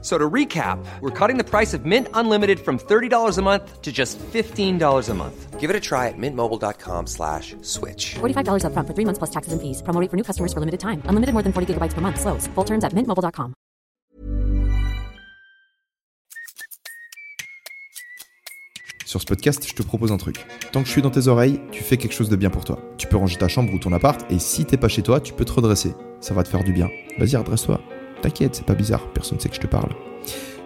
So to recap, we're cutting the price of Mint Unlimited from $30 a month to just $15 a month. Give it a try at mintmobile.com slash switch. $45 upfront for three months plus taxes and fees. Promo rate for new customers for limited time. Unlimited more than 40 gigabytes per month. Slows. Full terms at mintmobile.com. Sur ce podcast, je te propose un truc. Tant que je suis dans tes oreilles, tu fais quelque chose de bien pour toi. Tu peux ranger ta chambre ou ton appart, et si t'es pas chez toi, tu peux te redresser. Ça va te faire du bien. Vas-y, redresse-toi. T'inquiète, c'est pas bizarre, personne ne sait que je te parle.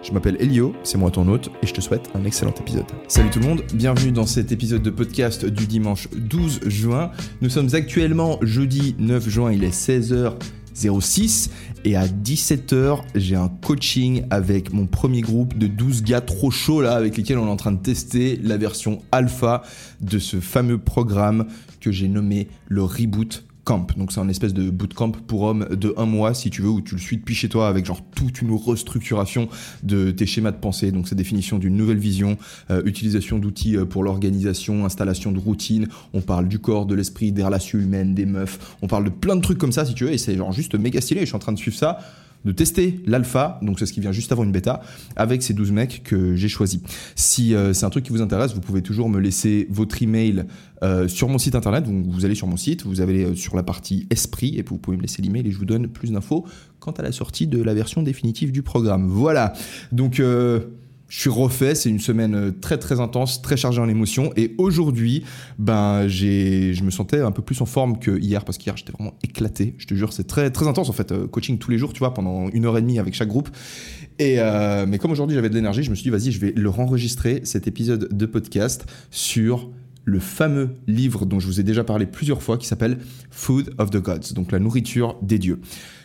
Je m'appelle Elio, c'est moi ton hôte, et je te souhaite un excellent épisode. Salut tout le monde, bienvenue dans cet épisode de podcast du dimanche 12 juin. Nous sommes actuellement jeudi 9 juin, il est 16h. 06 et à 17h j'ai un coaching avec mon premier groupe de 12 gars trop chauds là avec lesquels on est en train de tester la version alpha de ce fameux programme que j'ai nommé le reboot Camp. Donc c'est un espèce de bootcamp pour hommes de un mois si tu veux où tu le suis depuis chez toi avec genre toute une restructuration de tes schémas de pensée. Donc c'est définition d'une nouvelle vision, euh, utilisation d'outils euh, pour l'organisation, installation de routines. On parle du corps, de l'esprit, des relations humaines, des meufs. On parle de plein de trucs comme ça si tu veux et c'est genre juste méga stylé. Je suis en train de suivre ça de tester l'alpha, donc c'est ce qui vient juste avant une bêta, avec ces 12 mecs que j'ai choisis. Si euh, c'est un truc qui vous intéresse, vous pouvez toujours me laisser votre email euh, sur mon site internet. Donc vous allez sur mon site, vous allez euh, sur la partie esprit et vous pouvez me laisser l'email et je vous donne plus d'infos quant à la sortie de la version définitive du programme. Voilà. Donc je suis refait, c'est une semaine très très intense, très chargée en émotions. Et aujourd'hui, ben, j'ai, je me sentais un peu plus en forme que hier, parce qu'hier j'étais vraiment éclaté. Je te jure, c'est très très intense en fait, coaching tous les jours, tu vois, pendant une heure et demie avec chaque groupe. Et euh, mais comme aujourd'hui j'avais de l'énergie, je me suis dit vas-y, je vais le enregistrer cet épisode de podcast sur le fameux livre dont je vous ai déjà parlé plusieurs fois qui s'appelle Food of the Gods, donc la nourriture des dieux.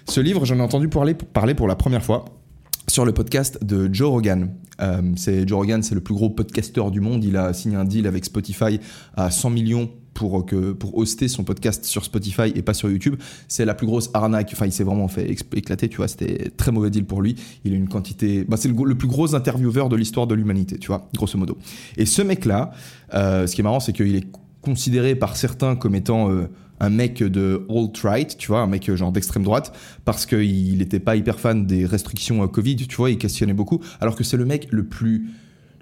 Ce livre, j'en ai entendu parler pour la première fois sur le podcast de Joe Rogan. Euh, Joe Rogan, c'est le plus gros podcasteur du monde. Il a signé un deal avec Spotify à 100 millions pour que pour hoster son podcast sur Spotify et pas sur YouTube. C'est la plus grosse arnaque. Enfin, il s'est vraiment fait éclater. Tu vois, c'était très mauvais deal pour lui. Il a une quantité. Bah, c'est le, le, plus gros intervieweur de l'histoire de l'humanité. Tu vois, grosso modo. Et ce mec-là, euh, ce qui est marrant, c'est qu'il est considéré par certains comme étant euh, un mec de alt-right, tu vois, un mec genre d'extrême droite, parce qu'il n'était pas hyper fan des restrictions Covid, tu vois, il questionnait beaucoup, alors que c'est le mec le plus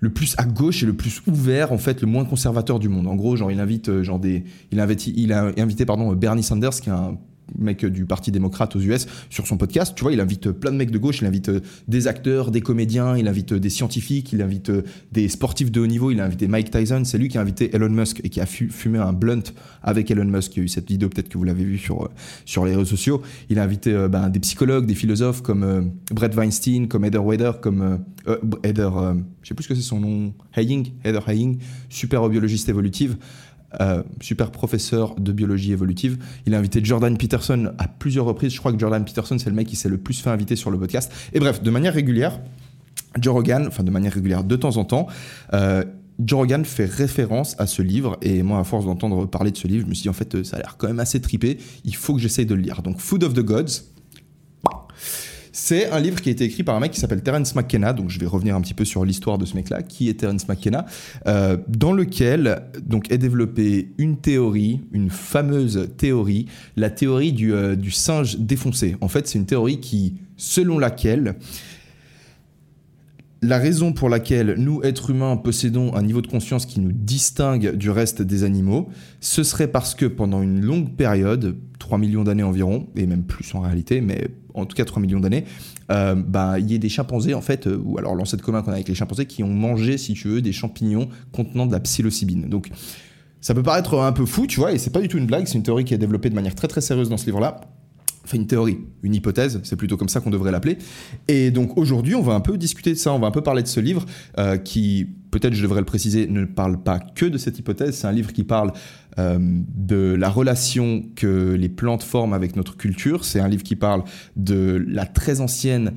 le plus à gauche et le plus ouvert, en fait, le moins conservateur du monde. En gros, genre, il invite, euh, genre des, il, invite, il a invité, pardon, Bernie Sanders, qui est un mec du Parti démocrate aux US sur son podcast. Tu vois, il invite plein de mecs de gauche, il invite euh, des acteurs, des comédiens, il invite euh, des scientifiques, il invite euh, des sportifs de haut niveau, il a invité Mike Tyson. C'est lui qui a invité Elon Musk et qui a fumé un blunt avec Elon Musk. Il y a eu cette vidéo, peut-être que vous l'avez vu sur, sur les réseaux sociaux. Il a invité ben, des psychologues, des philosophes comme Brett Weinstein, comme Heather Wader, comme Heather, je sais plus ce que c'est son nom, Haying, Heather Haying, super biologiste évolutive. Euh, super professeur de biologie évolutive. Il a invité Jordan Peterson à plusieurs reprises. Je crois que Jordan Peterson, c'est le mec qui s'est le plus fait inviter sur le podcast. Et bref, de manière régulière, Joe Rogan, enfin de manière régulière de temps en temps, euh, Joe Rogan fait référence à ce livre et moi à force d'entendre parler de ce livre je me suis dit en fait ça a l'air quand même assez tripé il faut que j'essaye de le lire donc Food of the Gods c'est un livre qui a été écrit par un mec qui s'appelle Terence McKenna, donc je vais revenir un petit peu sur l'histoire de ce mec-là, qui est Terence McKenna, euh, dans lequel donc est développée une théorie, une fameuse théorie, la théorie du, euh, du singe défoncé. En fait, c'est une théorie qui, selon laquelle la raison pour laquelle nous, êtres humains, possédons un niveau de conscience qui nous distingue du reste des animaux, ce serait parce que pendant une longue période, 3 millions d'années environ, et même plus en réalité, mais en tout cas 3 millions d'années, euh, bah, il y a des chimpanzés, en fait, euh, ou alors l'ancêtre commun qu'on a avec les chimpanzés, qui ont mangé, si tu veux, des champignons contenant de la psilocybine. Donc, ça peut paraître un peu fou, tu vois, et c'est pas du tout une blague, c'est une théorie qui est développée de manière très très sérieuse dans ce livre-là. Enfin, une théorie, une hypothèse, c'est plutôt comme ça qu'on devrait l'appeler. Et donc aujourd'hui, on va un peu discuter de ça, on va un peu parler de ce livre euh, qui, peut-être je devrais le préciser, ne parle pas que de cette hypothèse, c'est un livre qui parle euh, de la relation que les plantes forment avec notre culture, c'est un livre qui parle de la très ancienne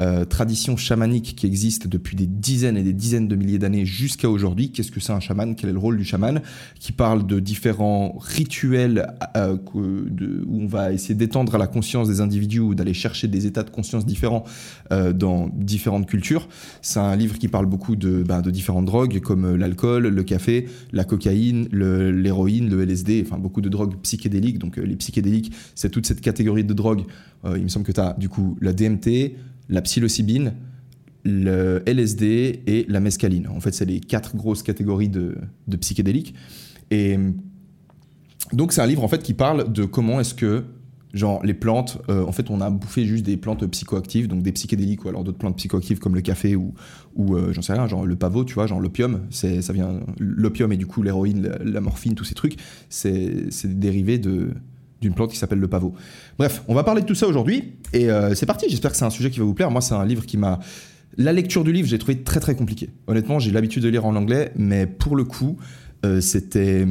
euh, tradition chamanique qui existe depuis des dizaines et des dizaines de milliers d'années jusqu'à aujourd'hui. Qu'est-ce que c'est un chaman? Quel est le rôle du chaman? Qui parle de différents rituels euh, où on va essayer d'étendre la conscience des individus ou d'aller chercher des états de conscience différents euh, dans différentes cultures. C'est un livre qui parle beaucoup de, ben, de différentes drogues comme l'alcool, le café, la cocaïne, le- l'héroïne, le, LSD, enfin beaucoup de drogues psychédéliques. Donc les psychédéliques, c'est toute cette catégorie de drogues. Il me semble que tu as du coup la DMT, la psilocybine, le LSD et la mescaline. En fait, c'est les quatre grosses catégories de, psychédéliques. Et donc c'est un livre en fait qui parle de comment est-ce que genre les plantes, euh, en fait on a bouffé juste des plantes psychoactives, donc des psychédéliques ou alors d'autres plantes psychoactives comme le café ou, ou euh, j'en sais rien, genre le pavot, tu vois, genre l'opium, c'est ça vient l'opium et du coup l'héroïne, la, morphine, tous ces trucs, c'est c'est des dérivés de d'une plante qui s'appelle le pavot. Bref, on va parler de tout ça aujourd'hui et euh, c'est parti. J'espère que c'est un sujet qui va vous plaire. Moi, c'est un livre qui m'a la lecture du livre, j'ai trouvé très très compliqué. Honnêtement, j'ai l'habitude de lire en anglais, mais pour le coup, euh, c'était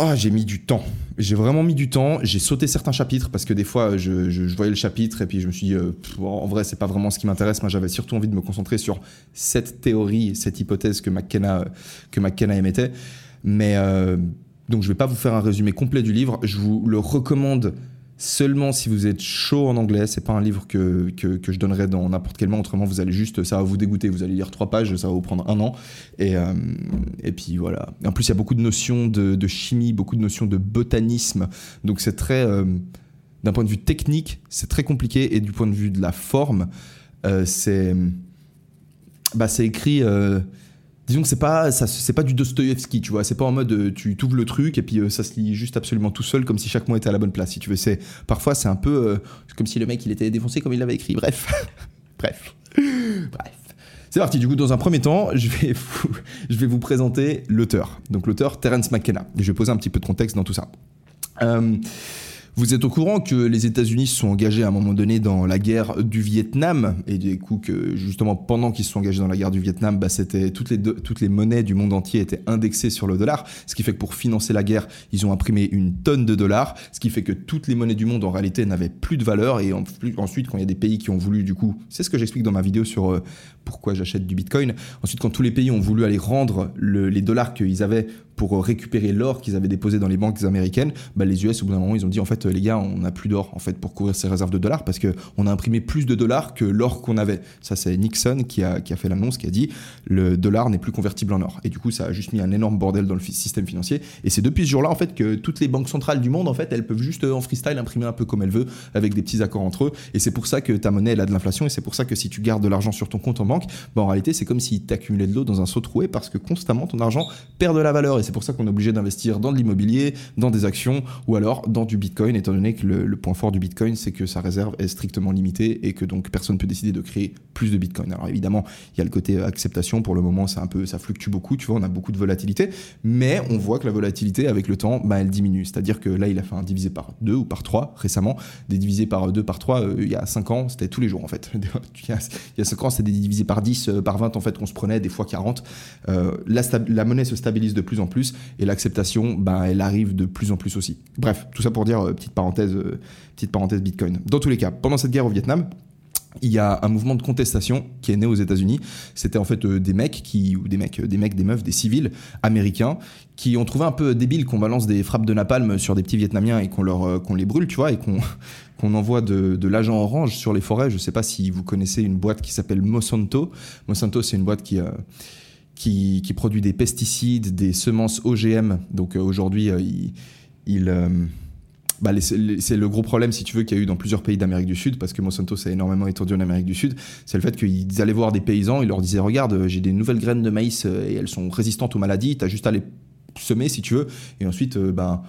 ah, j'ai mis du temps. J'ai vraiment mis du temps. J'ai sauté certains chapitres parce que des fois, je, voyais le chapitre et puis je me suis dit, euh, en vrai, c'est pas vraiment ce qui m'intéresse. Moi, j'avais surtout envie de me concentrer sur cette théorie, cette hypothèse que McKenna, que McKenna émettait. Mais donc, je vais pas vous faire un résumé complet du livre. Je vous le recommande seulement si vous êtes chaud en anglais. C'est pas un livre que, que, je donnerais dans n'importe quel moment. Autrement, vous allez juste, ça va vous dégoûter. Vous allez lire trois pages, ça va vous prendre un an. Et, euh, et puis voilà. En plus, il y a beaucoup de notions de, chimie, beaucoup de notions de botanisme. Donc c'est très, euh, d'un point de vue technique, c'est très compliqué. Et du point de vue de la forme, euh, c'est, bah, c'est écrit. Disons que c'est pas, c'est pas du Dostoïevski, tu vois. C'est pas en mode euh, tu t'ouvres le truc et puis euh, ça se lit juste absolument tout seul, comme si chaque mot était à la bonne place. Si tu veux, c'est parfois c'est un peu euh, comme si le mec il était défoncé comme il l'avait écrit. Bref, bref, bref. C'est parti. Du coup, dans un premier temps, je vais vous, je vais vous présenter l'auteur. Donc l'auteur Terence McKenna. Je vais poser un petit peu de contexte dans tout ça. Euh, vous êtes au courant que les États-Unis se sont engagés à un moment donné dans la guerre du Vietnam et du coup que justement pendant qu'ils se sont engagés dans la guerre du Vietnam, bah, c'était toutes les monnaies du monde entier étaient indexées sur le dollar, ce qui fait que pour financer la guerre, ils ont imprimé une tonne de dollars, ce qui fait que toutes les monnaies du monde en réalité n'avaient plus de valeur et ensuite quand il y a des pays qui ont voulu du coup, c'est ce que j'explique dans ma vidéo sur euh, pourquoi j'achète du Bitcoin. Ensuite quand tous les pays ont voulu aller rendre le- les dollars qu'ils avaient pour récupérer l'or qu'ils avaient déposé dans les banques américaines, bah, les US au bout d'un moment ils ont dit en fait euh, les gars on n'a plus d'or en fait pour couvrir ces réserves de dollars parce que on a imprimé plus de dollars que l'or qu'on avait. Ça c'est Nixon qui a, fait l'annonce qui a dit le dollar n'est plus convertible en or et du coup ça a juste mis un énorme bordel dans le système financier et c'est depuis ce jour-là en fait que toutes les banques centrales du monde en fait elles peuvent juste euh, en freestyle imprimer un peu comme elles veulent avec des petits accords entre eux et c'est pour ça que ta monnaie elle a de l'inflation et c'est pour ça que si tu gardes de l'argent sur ton compte en banque, bah, en réalité c'est comme si tu accumulais de l'eau dans un seau troué parce que constamment ton argent perd de la valeur. Et c'est pour ça qu'on est obligé d'investir dans de l'immobilier, dans des actions ou alors dans du bitcoin étant donné que le, point fort du bitcoin c'est que sa réserve est strictement limitée et que donc personne peut décider de créer plus de bitcoin. Alors évidemment il y a le côté acceptation. Pour le moment c'est un peu ça fluctue beaucoup tu vois on a beaucoup de volatilité. Mais on voit que la volatilité avec le temps bah, elle diminue. C'est à dire que là il a fait un divisé par 2 ou par 3 récemment. Des divisés par 2 par 3 euh, il y a 5 ans c'était tous les jours en fait. Il y a, 5 ans c'était des divisés par 10 euh, par 20 en fait qu'on se prenait des fois 40 Euh, la, la monnaie se stabilise de plus en plus et l'acceptation bah, elle arrive de plus en plus aussi. Bref tout ça pour dire euh, petite parenthèse petite parenthèse bitcoin. Dans tous les cas pendant cette guerre au Vietnam il y a un mouvement de contestation qui est né aux États-Unis. C'était en fait euh, des mecs qui ou des mecs, des mecs, des meufs, des civils américains qui ont trouvé un peu débile qu'on balance des frappes de napalm sur des petits Vietnamiens et qu'on euh, les brûle, tu vois, et qu'on envoie de, l'agent orange sur les forêts. Je sais pas si vous connaissez une boîte qui s'appelle Monsanto. Monsanto, c'est une boîte qui euh, produit des pesticides, des semences OGM. Donc aujourd'hui, il, bah, c'est le gros problème, si tu veux, qu'il y a eu dans plusieurs pays d'Amérique du Sud, parce que Monsanto s'est énormément étendu en Amérique du Sud. C'est le fait qu'ils allaient voir des paysans, ils leur disaient Regarde, euh, j'ai des nouvelles graines de maïs euh, et elles sont résistantes aux maladies, tu as juste à les semer si tu veux. Et ensuite, ben,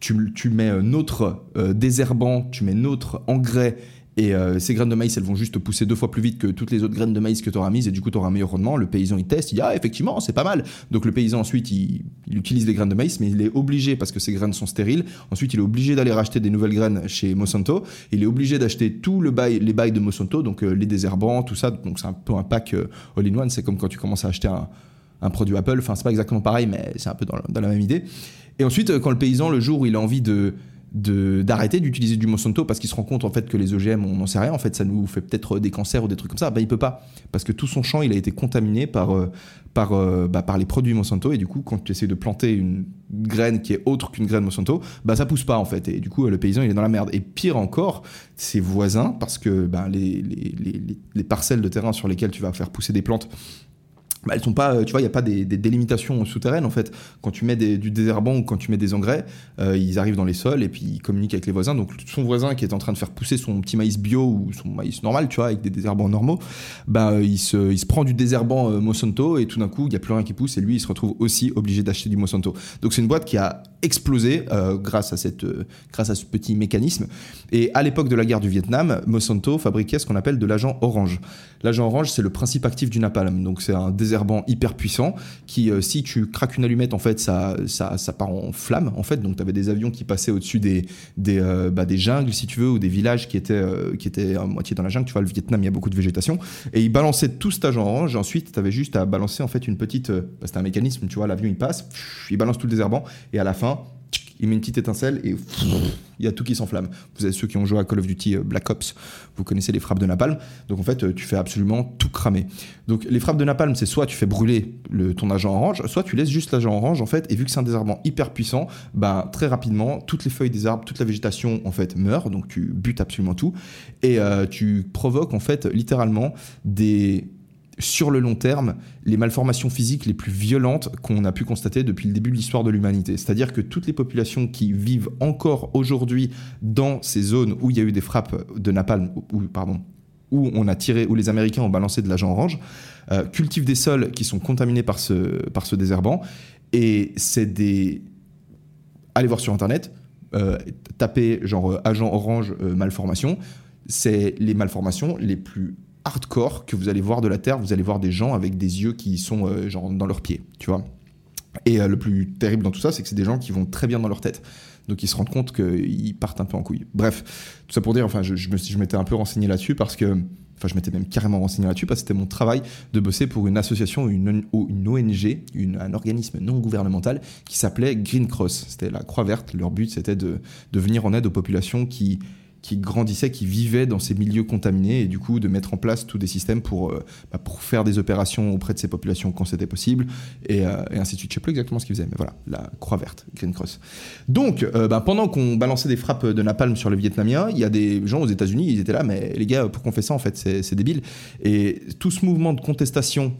tu, mets notre euh, désherbant, tu mets notre engrais. Et euh, ces graines de maïs, elles vont juste pousser deux fois plus vite que toutes les autres graines de maïs que tu auras mises, et du coup, tu auras un meilleur rendement. Le paysan, il teste, il dit Ah, effectivement, c'est pas mal. Donc, le paysan, ensuite, il, il utilise les graines de maïs, mais il est obligé, parce que ces graines sont stériles, ensuite, il est obligé d'aller racheter des nouvelles graines chez Monsanto. Il est obligé d'acheter tout le bail, les bails de Monsanto, donc euh, les désherbants, tout ça. Donc, c'est un peu un pack euh, all-in-one. C'est comme quand tu commences à acheter un, produit Apple. Enfin, c'est pas exactement pareil, mais c'est un peu dans, la- dans la même idée. Et ensuite, quand le paysan, le jour où il a envie de d'arrêter d'utiliser du Monsanto parce qu'il se rend compte en fait que les OGM on n'en sait rien. En fait ça nous fait peut-être des cancers ou des trucs comme ça. Bah il peut pas. Parce que tout son champ il a été contaminé par euh, par euh, bah, par les produits Monsanto. Et du coup quand tu essaies de planter une graine qui est autre qu'une graine Monsanto bah ça pousse pas en fait. Et du coup le paysan il est dans la merde. Et pire encore ses voisins parce que bah, les, les, les, les parcelles de terrain sur lesquelles tu vas faire pousser des plantes bah, elles sont pas, euh, tu vois, il n'y a pas des, délimitations souterraines en fait. Quand tu mets du désherbant ou quand tu mets des engrais, euh, ils arrivent dans les sols et puis ils communiquent avec les voisins. Donc son voisin qui est en train de faire pousser son petit maïs bio ou son maïs normal, tu vois, avec des désherbants normaux, bah il se, il se prend du désherbant euh, Monsanto et tout d'un coup il n'y a plus rien qui pousse et lui il se retrouve aussi obligé d'acheter du Monsanto. Donc c'est une boîte qui a explosé euh, grâce à euh, ce petit mécanisme. Et à l'époque de la guerre du Vietnam, Monsanto fabriquait ce qu'on appelle de l'agent orange. L'agent orange, c'est le principe actif du napalm. Donc c'est un hyper puissant qui, euh, si tu craques une allumette, en fait, ça, ça, ça part en flamme. En fait, donc tu avais des avions qui passaient au-dessus des, des, euh, bah, des jungles, si tu veux, ou des villages qui étaient, euh, qui étaient à moitié dans la jungle. Tu vois, le Vietnam, il y a beaucoup de végétation. Et ils balançaient tout cet agent orange. Et ensuite, tu avais juste à balancer en fait une petite, bah, c'était un mécanisme. Tu vois, l'avion il passe, il balance tout le désherbant, et à la fin il met une petite étincelle et il y a tout qui s'enflamme. Vous avez ceux qui ont joué à Call of Duty Black Ops, vous connaissez les frappes de napalm. Donc en fait, tu fais absolument tout cramer. Donc les frappes de napalm, c'est soit tu fais brûler le, ton agent orange, soit tu laisses juste l'agent orange en fait. Et vu que c'est un désherbant hyper puissant, ben très rapidement, toutes les feuilles des arbres, toute la végétation en fait meurt. Donc tu butes absolument tout et euh, tu provoques en fait littéralement des sur le long terme, les malformations physiques les plus violentes qu'on a pu constater depuis le début de l'histoire de l'humanité. C'est-à-dire que toutes les populations qui vivent encore aujourd'hui dans ces zones où il y a eu des frappes de napalm, ou, pardon, où on a tiré, où les Américains ont balancé de l'agent orange, euh, cultivent des sols qui sont contaminés par ce, par ce désherbant. Et c'est des. Allez voir sur internet, euh, tapez genre euh, agent orange malformation. C'est les malformations les plus hardcore que vous allez voir de la Terre, vous allez voir des gens avec des yeux qui sont euh, genre dans leurs pieds, tu vois. Et euh, le plus terrible dans tout ça, c'est que c'est des gens qui vont très bien dans leur tête. Donc ils se rendent compte qu'ils partent un peu en couille. Bref, tout ça pour dire, enfin, je, je m'étais un peu renseigné là-dessus parce que, enfin, je m'étais même carrément renseigné là-dessus parce que c'était mon travail de bosser pour une association, une, une ONG, un organisme non gouvernemental qui s'appelait Green Cross. C'était la Croix Verte. Leur but, c'était de, de venir en aide aux populations qui qui grandissaient, qui vivaient dans ces milieux contaminés et du coup de mettre en place tous des systèmes pour, euh, bah, pour faire des opérations auprès de ces populations quand c'était possible et, euh, et ainsi de suite. Je sais plus exactement ce qu'ils faisaient, mais voilà, la Croix Verte, Green Cross. Donc, euh, bah, pendant qu'on balançait des frappes de napalm sur les Vietnamiens, il y a des gens aux États-Unis, ils étaient là, mais les gars, pourquoi on fait ça en fait? C'est débile. Et tout ce mouvement de contestation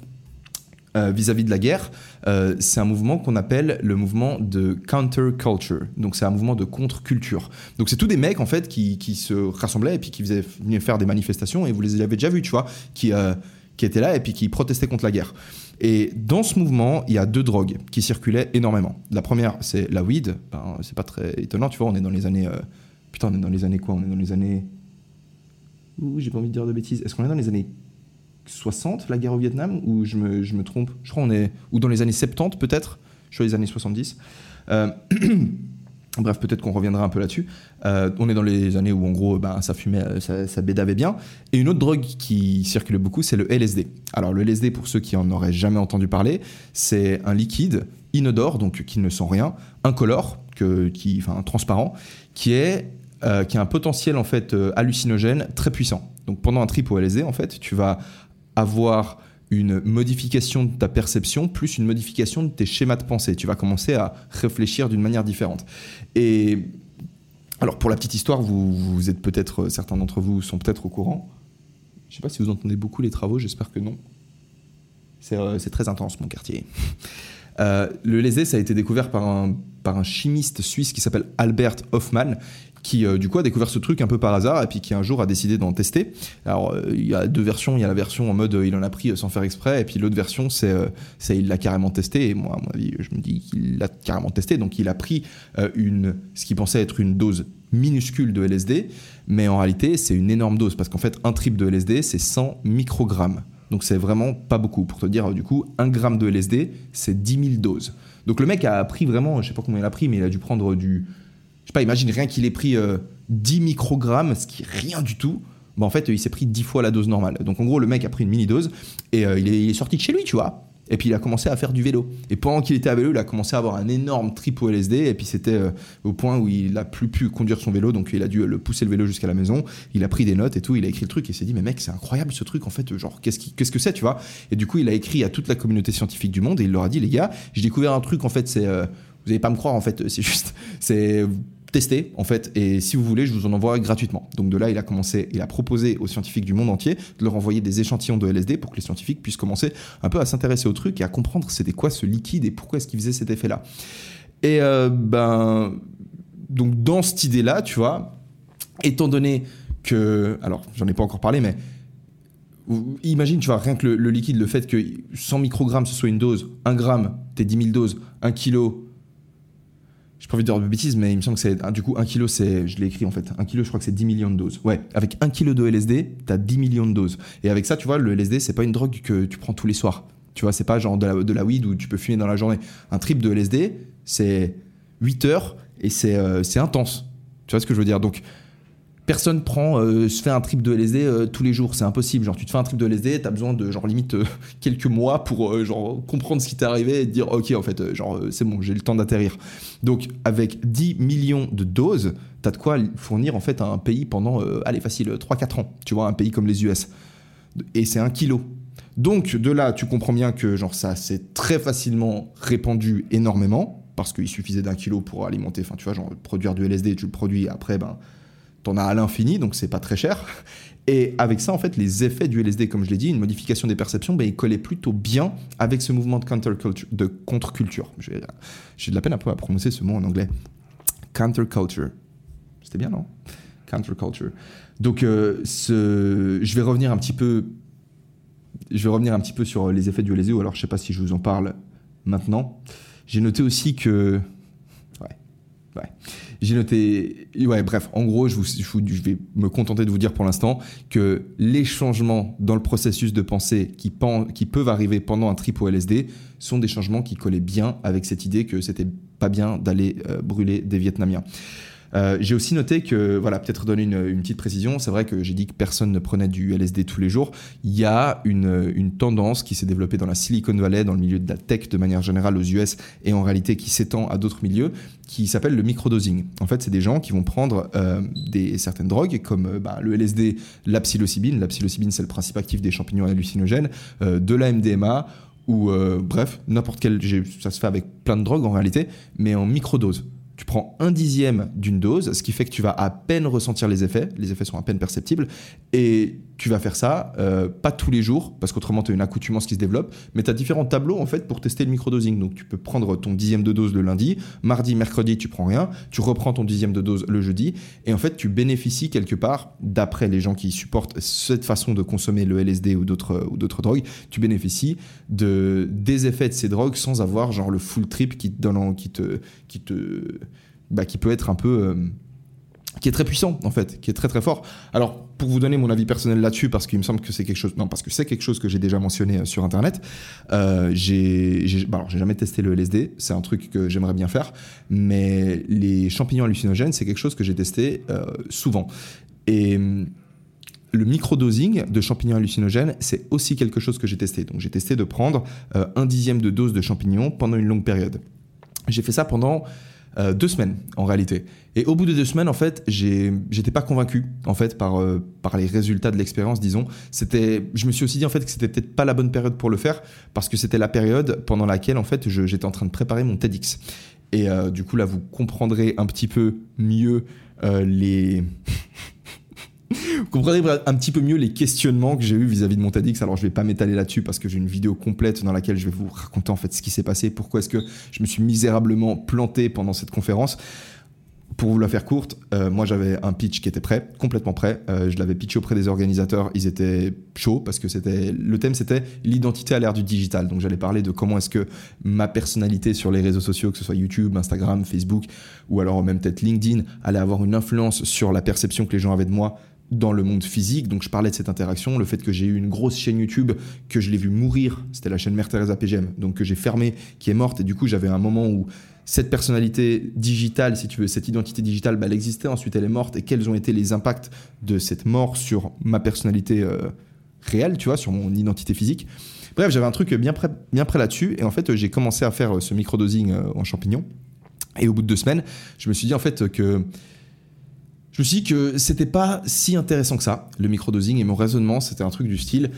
euh, vis-à-vis de la guerre, euh, c'est un mouvement qu'on appelle le mouvement de counterculture. Donc c'est un mouvement de contre-culture. Donc c'est tous des mecs en fait qui, se rassemblaient et puis qui venaient faire des manifestations et vous les avez déjà vus, tu vois, qui, euh, qui étaient là et puis qui protestaient contre la guerre. Et dans ce mouvement, il y a deux drogues qui circulaient énormément. La première, c'est la weed. Ben, c'est pas très étonnant, tu vois, on est dans les années... Putain, on est dans les années quoi? On est dans les années... Ouh, j'ai pas envie de dire de bêtises. Est-ce qu'on est dans les années 60, la guerre au Vietnam, ou je me, je me trompe? Je crois qu'on est. Ou dans les années 70, peut-être Je suis les années 70. Euh, Bref, peut-être qu'on reviendra un peu là-dessus. Euh, on est dans les années où, en gros, ben, ça fumait, euh, ça, ça bédavait bien. Et une autre drogue qui circule beaucoup, c'est le LSD. Alors, le LSD, pour ceux qui en auraient jamais entendu parler, c'est un liquide inodore, donc qui ne sent rien, incolore, que, qui, enfin, transparent, qui est qui a un potentiel en fait hallucinogène très puissant. Donc pendant un trip au LSD, en fait, tu vas avoir une modification de ta perception plus une modification de tes schémas de pensée. Tu vas commencer à réfléchir d'une manière différente. Et alors pour la petite histoire, vous, vous êtes peut-être certains d'entre vous sont peut-être au courant. Je sais pas si vous entendez beaucoup les travaux, j'espère que non. C'est euh, très intense mon quartier. Euh, le LSD, ça a été découvert par un, par un chimiste suisse qui s'appelle Albert Hoffman, qui euh, du coup a découvert ce truc un peu par hasard et puis qui un jour a décidé d'en tester. Alors euh, il y a deux versions, il y a la version en mode euh, il en a pris sans faire exprès et puis l'autre version c'est il l'a carrément testé et moi à mon avis je me dis qu'il l'a carrément testé. Donc il a pris une ce qu'il pensait être une dose minuscule de LSD mais en réalité c'est une énorme dose parce qu'en fait un trip de LSD c'est 100 microgrammes. Donc c'est vraiment pas beaucoup. Pour te dire du coup un gramme de LSD c'est 10 000 doses. Donc le mec a pris vraiment je sais pas combien il a pris mais il a dû prendre du sais pas, imagine rien qu'il ait pris euh, 10 microgrammes, ce qui est rien du tout. Bah, en fait, il s'est pris 10 fois la dose normale. Donc en gros, le mec a pris une mini dose et euh, il, est, sorti de chez lui, tu vois. Et puis il a commencé à faire du vélo. Et pendant qu'il était à vélo, il a commencé à avoir un énorme trip au LSD. Et puis c'était euh, au point où il a plus pu conduire son vélo, donc il a dû le pousser le vélo jusqu'à la maison. Il a pris des notes et tout. Il a écrit le truc et s'est dit mais mec c'est incroyable ce truc en fait. Genre qu'est-ce qui- qu'est-ce que c'est tu vois Et du coup il a écrit à toute la communauté scientifique du monde et il leur a dit les gars j'ai découvert un truc en fait c'est euh, vous allez pas me croire en fait c'est juste c'est tester en fait et si vous voulez je vous en envoie gratuitement. Donc de là il a commencé il a proposé aux scientifiques du monde entier de leur envoyer des échantillons de LSD pour que les scientifiques puissent commencer un peu à s'intéresser au truc et à comprendre c'était quoi ce liquide et pourquoi est-ce qu'il faisait cet effet là et euh, ben donc dans cette idée là tu vois étant donné que alors j'en ai pas encore parlé mais Imagine, tu vois, rien que le, le liquide, le fait que 100 microgrammes ce soit une dose, 1 gramme, t'es 10 000 doses, 1 kilo, j'ai pas envie de dire de bêtises, mais il me semble que c'est. ah, Du coup, 1 kilo, c'est. Je l'ai écrit en fait. 1 kilo, je crois que c'est 10 millions de doses. Ouais, avec 1 kilo de LSD, t'as 10 millions de doses. Et avec ça, tu vois, le LSD, c'est pas une drogue que tu prends tous les soirs. Tu vois, c'est pas genre de la, weed où tu peux fumer dans la journée. Un trip de LSD, c'est 8 heures et c'est euh, intense. Tu vois ce que je veux dire? Donc, personne prend, euh, se fait un trip de LSD euh, tous les jours, c'est impossible. Genre, tu te fais un trip de LSD, t'as besoin de genre limite euh, quelques mois pour euh, genre comprendre ce qui t'est arrivé et te dire ok en fait genre c'est bon, j'ai le temps d'atterrir. Donc avec 10 millions de doses, t'as de quoi fournir en fait un pays pendant allez facile 3-4 ans. Tu vois un pays comme les US et c'est un kilo. Donc de là, tu comprends bien que genre ça s'est très facilement répandu énormément parce qu'il suffisait d'un kilo pour alimenter. Enfin, tu vois, genre produire du LSD, tu le produis après, ben t'en as à l'infini, donc c'est pas très cher. Et avec ça, en fait, les effets du LSD, comme je l'ai dit, une modification des perceptions, ben, ils collaient plutôt bien avec ce mouvement de counterculture. De contre-culture. J'ai de la peine un peu à prononcer ce mot en anglais. Counterculture. C'était bien, non? Counterculture. Donc, euh, je vais revenir un petit peu. Je vais revenir un petit peu sur les effets du LSD, ou alors je sais pas si je vous en parle maintenant. J'ai noté aussi que. Ouais. Ouais. J'ai noté. Ouais, bref, en gros, je, vous, vous- vais me contenter de vous dire pour l'instant que les changements dans le processus de pensée qui, pen- qui peuvent arriver pendant un trip au LSD sont des changements qui collaient bien avec cette idée que c'était pas bien d'aller euh, brûler des Vietnamiens. Euh, j'ai aussi noté que, voilà, peut-être donner une, petite précision, c'est vrai que j'ai dit que personne ne prenait du LSD tous les jours. Il y a une, tendance qui s'est développée dans la Silicon Valley, dans le milieu de la tech de manière générale aux US et en réalité qui s'étend à d'autres milieux, qui s'appelle le microdosing. En fait, c'est des gens qui vont prendre euh, des, certaines drogues comme euh, bah, le LSD, la psilocybine. La psilocybine, c'est le principe actif des champignons hallucinogènes, de la MDMA ou bref, n'importe quel. Ça se fait avec plein de drogues en réalité, mais en microdose. Tu prends un dixième d'une dose, ce qui fait que tu vas à peine ressentir les effets, les effets sont à peine perceptibles, et tu vas faire ça, euh, pas tous les jours, parce qu'autrement tu as une accoutumance qui se développe, mais tu as différents tableaux en fait pour tester le microdosing. Donc tu peux prendre ton dixième de dose le lundi, mardi, mercredi tu prends rien, tu reprends ton dixième de dose le jeudi, et en fait tu bénéficies quelque part, d'après les gens qui supportent cette façon de consommer le LSD ou d'autres drogues, tu bénéficies de, des effets de ces drogues sans avoir genre le full trip qui te donne, qui te, qui te, bah, qui peut être un peu, euh, qui est très puissant en fait, qui est très très fort. Alors pour vous donner mon avis personnel là-dessus, parce qu'il me semble que c'est quelque chose, non parce que c'est quelque chose que j'ai déjà mentionné euh, sur internet. Euh, j'ai, bah, alors j'ai jamais testé le LSD, c'est un truc que j'aimerais bien faire, mais les champignons hallucinogènes, c'est quelque chose que j'ai testé euh, souvent. Et le microdosing de champignons hallucinogènes, c'est aussi quelque chose que j'ai testé. Donc j'ai testé de prendre un dixième de dose de champignons pendant une longue période. J'ai fait ça pendant euh, deux semaines en réalité. Et au bout de deux semaines, en fait, j'étais pas convaincu en fait par euh, par les résultats de l'expérience, disons. C'était, je me suis aussi dit en fait que c'était peut-être pas la bonne période pour le faire parce que c'était la période pendant laquelle en fait j'étais en train de préparer mon TEDx. Et euh, du coup là, vous comprendrez un petit peu mieux les vous comprenez un petit peu mieux les questionnements que j'ai eu vis-à-vis de mon TEDx. Alors je vais pas m'étaler là-dessus parce que j'ai une vidéo complète dans laquelle je vais vous raconter en fait ce qui s'est passé, pourquoi est-ce que je me suis misérablement planté pendant cette conférence. Pour vous la faire courte, euh, moi j'avais un pitch qui était prêt, complètement prêt. Euh, je l'avais pitché auprès des organisateurs, ils étaient chauds parce que c'était le thème c'était l'identité à l'ère du digital. Donc j'allais parler de comment est-ce que ma personnalité sur les réseaux sociaux, que ce soit YouTube, Instagram, Facebook ou alors même peut-être LinkedIn, allait avoir une influence sur la perception que les gens avaient de moi dans le monde physique. Donc je parlais de cette interaction, le fait que j'ai eu une grosse chaîne YouTube, que je l'ai vu mourir, c'était la chaîne Mère Teresa PGM, donc que j'ai fermée, qui est morte, et du coup j'avais un moment où cette personnalité digitale, si tu veux, cette identité digitale, bah, elle existait, ensuite elle est morte, et quels ont été les impacts de cette mort sur ma personnalité euh, réelle, tu vois, sur mon identité physique? Bref, j'avais un truc bien prêt, bien prêt là-dessus. Et en fait, j'ai commencé à faire ce microdosing en champignons. Et au bout de deux semaines, je me suis dit en fait que je me suis dit que c'était pas si intéressant que ça, le microdosing. Et mon raisonnement, c'était un truc du style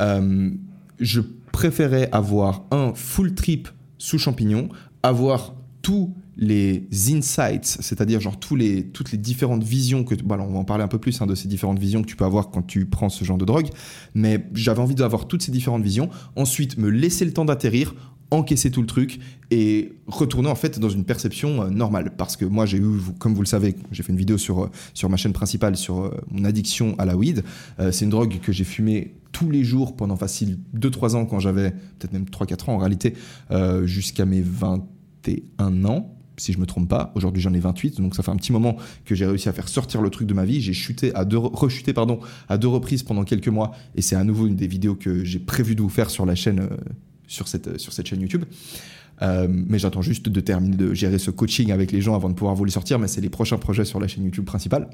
euh, je préférais avoir un full trip sous champignons, avoir tous les insights, c'est-à-dire genre tous les, toutes les différentes visions que... Bon, on va en parler un peu plus hein, de ces différentes visions que tu peux avoir quand tu prends ce genre de drogue, mais j'avais envie d'avoir toutes ces différentes visions, ensuite me laisser le temps d'atterrir, encaisser tout le truc et retourner en fait dans une perception euh, normale. Parce que moi j'ai eu, comme vous le savez, j'ai fait une vidéo sur, euh, sur ma chaîne principale sur euh, mon addiction à la weed. c'est une drogue que j'ai fumée tous les jours pendant facile 2-3 ans quand j'avais peut-être même 3-4 ans en réalité, jusqu'à mes 21 ans si je me trompe pas. Aujourd'hui, j'en ai 28, donc ça fait un petit moment que j'ai réussi à faire sortir le truc de ma vie. J'ai chuté à deux, rechuté pardon, à deux reprises pendant quelques mois, et c'est à nouveau une des vidéos que j'ai prévu de vous faire sur la chaîne sur cette, sur cette chaîne YouTube. Euh, mais j'attends juste de terminer de gérer ce coaching avec les gens avant de pouvoir vous les sortir, mais c'est les prochains projets sur la chaîne YouTube principale.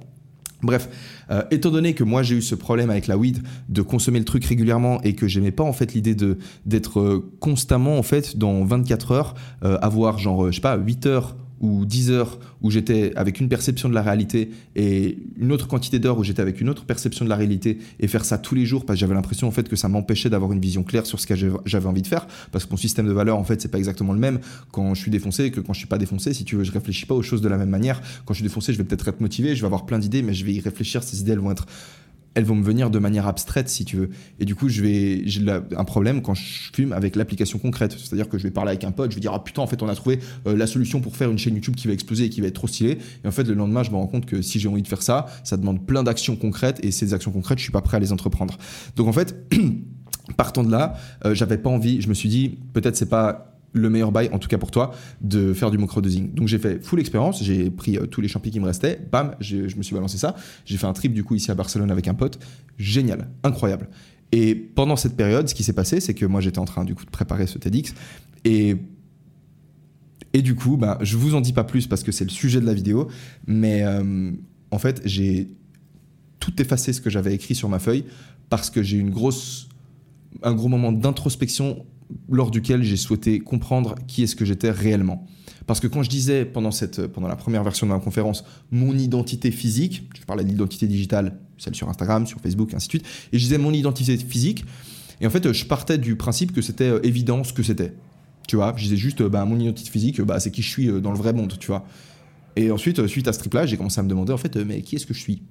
Bref, euh, étant donné que moi j'ai eu ce problème avec la weed de consommer le truc régulièrement et que j'aimais pas en fait l'idée de d'être euh, constamment en fait dans 24 heures avoir genre je sais pas 8 heures ou 10 heures où j'étais avec une perception de la réalité et une autre quantité d'heures où j'étais avec une autre perception de la réalité et faire ça tous les jours parce que j'avais l'impression en fait que ça m'empêchait d'avoir une vision claire sur ce que j'avais envie de faire parce que mon système de valeurs en fait c'est pas exactement le même quand je suis défoncé que quand je suis pas défoncé. Si tu veux je réfléchis pas aux choses de la même manière. Quand je suis défoncé je vais peut-être être motivé je vais avoir plein d'idées mais je vais y réfléchir ces idées elles vont être elles vont me venir de manière abstraite si tu veux. Et du coup, je vais, j'ai un problème quand je fume avec l'application concrète. C'est-à-dire que je vais parler avec un pote, je vais dire ah putain en fait on a trouvé euh, la solution pour faire une chaîne YouTube qui va exploser et qui va être trop stylée. Et en fait le lendemain je me rends compte que si j'ai envie de faire ça, ça demande plein d'actions concrètes et ces actions concrètes je suis pas prêt à les entreprendre. Donc en fait partant de là, euh, j'avais pas envie. Je me suis dit peut-être c'est pas le meilleur bail, en tout cas pour toi, de faire du microdosing. Donc j'ai fait full expérience, j'ai pris euh, tous les champignons qui me restaient, bam, je me suis balancé ça. J'ai fait un trip du coup ici à Barcelone avec un pote, génial, incroyable. Et pendant cette période, ce qui s'est passé, c'est que moi j'étais en train du coup de préparer ce TEDx et et du coup, bah, je vous en dis pas plus parce que c'est le sujet de la vidéo, mais euh, en fait j'ai tout effacé ce que j'avais écrit sur ma feuille parce que j'ai une grosse un gros moment d'introspection lors duquel j'ai souhaité comprendre qui est-ce que j'étais réellement. Parce que quand je disais pendant, cette, pendant la première version de ma conférence mon identité physique, je parlais de l'identité digitale, celle sur Instagram, sur Facebook, ainsi de suite, et je disais mon identité physique, et en fait je partais du principe que c'était euh, évident ce que c'était. Tu vois, je disais juste, bah, mon identité physique, bah, c'est qui je suis euh, dans le vrai monde, tu vois. Et ensuite, euh, suite à ce trip-là, j'ai commencé à me demander, en fait, mais qui est-ce que je suis?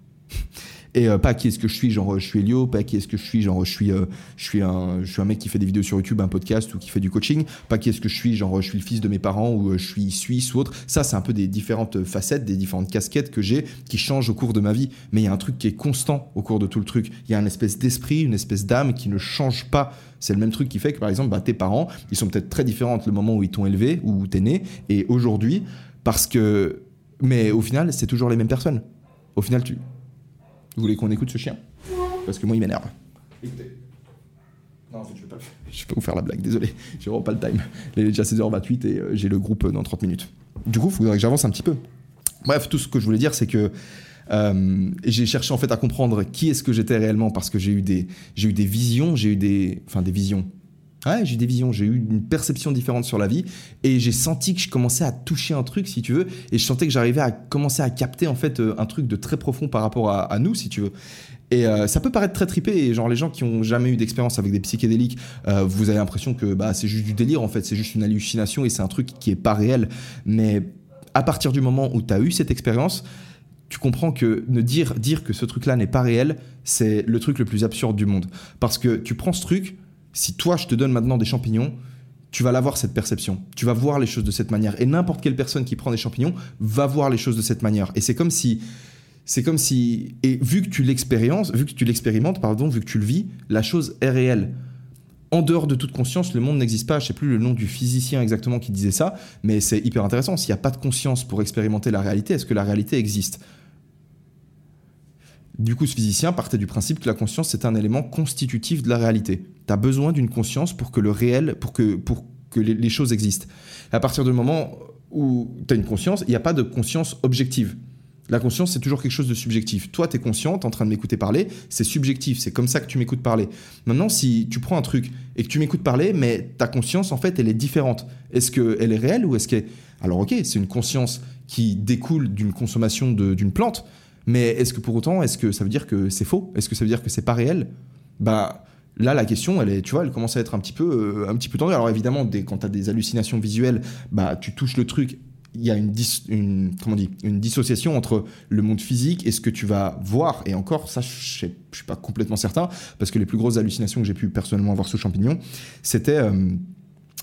Et euh, pas qui est-ce que je suis, genre je suis Elio, pas qui est-ce que je suis, genre je suis, euh, je, suis un, je suis un mec qui fait des vidéos sur YouTube, un podcast ou qui fait du coaching, pas qui est-ce que je suis, genre je suis le fils de mes parents ou euh, je suis suisse ou autre. Ça, c'est un peu des différentes facettes, des différentes casquettes que j'ai qui changent au cours de ma vie. Mais il y a un truc qui est constant au cours de tout le truc. Il y a une espèce d'esprit, une espèce d'âme qui ne change pas. C'est le même truc qui fait que, par exemple, bah, tes parents, ils sont peut-être très différents le moment où ils t'ont élevé, ou où t'es né, et aujourd'hui, parce que. Mais au final, c'est toujours les mêmes personnes. Au final, tu, vous voulez qu'on écoute ce chien? Parce que moi, il m'énerve. Écoutez. Non, en fait, je vais pas Je vais pas vous faire la blague, désolé. J'ai vraiment pas le time. Il est déjà 16h28 et euh, j'ai le groupe dans 30 minutes. Du coup, il faudrait que j'avance un petit peu. Bref, tout ce que je voulais dire, c'est que euh, j'ai cherché en fait à comprendre qui est-ce que j'étais réellement parce que j'ai eu des j'ai eu des visions, j'ai eu des enfin des visions. J'ai eu des visions, j'ai eu une perception différente sur la vie et j'ai senti que je commençais à toucher un truc, si tu veux, et je sentais que j'arrivais à commencer à capter en fait euh, un truc de très profond par rapport à, nous, si tu veux. Et euh, ça peut paraître très tripé, et genre les gens qui ont jamais eu d'expérience avec des psychédéliques, euh, vous avez l'impression que bah, c'est juste du délire en fait, c'est juste une hallucination et c'est un truc qui est pas réel. Mais à partir du moment où tu as eu cette expérience, tu comprends que ne dire, dire que ce truc-là n'est pas réel, c'est le truc le plus absurde du monde. Parce que tu prends ce truc, si toi, je te donne maintenant des champignons, tu vas l'avoir cette perception. Tu vas voir les choses de cette manière. Et n'importe quelle personne qui prend des champignons va voir les choses de cette manière. Et c'est comme si, c'est comme si, et vu que tu l'expériences, vu que tu l'expérimentes, pardon, vu que tu le vis, la chose est réelle. En dehors de toute conscience, le monde n'existe pas. Je sais plus le nom du physicien exactement qui disait ça, mais c'est hyper intéressant. S'il n'y a pas de conscience pour expérimenter la réalité, est-ce que la réalité existe? Du coup, ce physicien partait du principe que la conscience, c'est un élément constitutif de la réalité. Tu as besoin d'une conscience pour que le réel, pour que, pour que les, choses existent. à partir du moment où tu as une conscience, il n'y a pas de conscience objective. La conscience, c'est toujours quelque chose de subjectif. Toi, tu es conscient, tu en train de m'écouter parler, c'est subjectif, c'est comme ça que tu m'écoutes parler. Maintenant, si tu prends un truc et que tu m'écoutes parler, mais ta conscience, en fait, elle est différente. Est-ce qu'elle est réelle ou est-ce qu'elle... Alors ok, c'est une conscience qui découle d'une consommation d'une plante, mais est-ce que pour autant, est-ce que ça veut dire que c'est faux? Est-ce que ça veut dire que c'est pas réel? Bah là, la question, elle est, tu vois, elle commence à être un petit peu, euh, un petit peu tendue. Alors évidemment, dès, quand tu as des hallucinations visuelles, bah tu touches le truc il y a une, comment une dissociation entre le monde physique et ce que tu vas voir. Et encore, ça, je ne suis pas complètement certain, parce que les plus grosses hallucinations que j'ai pu personnellement avoir sous champignon, c'était... Euh,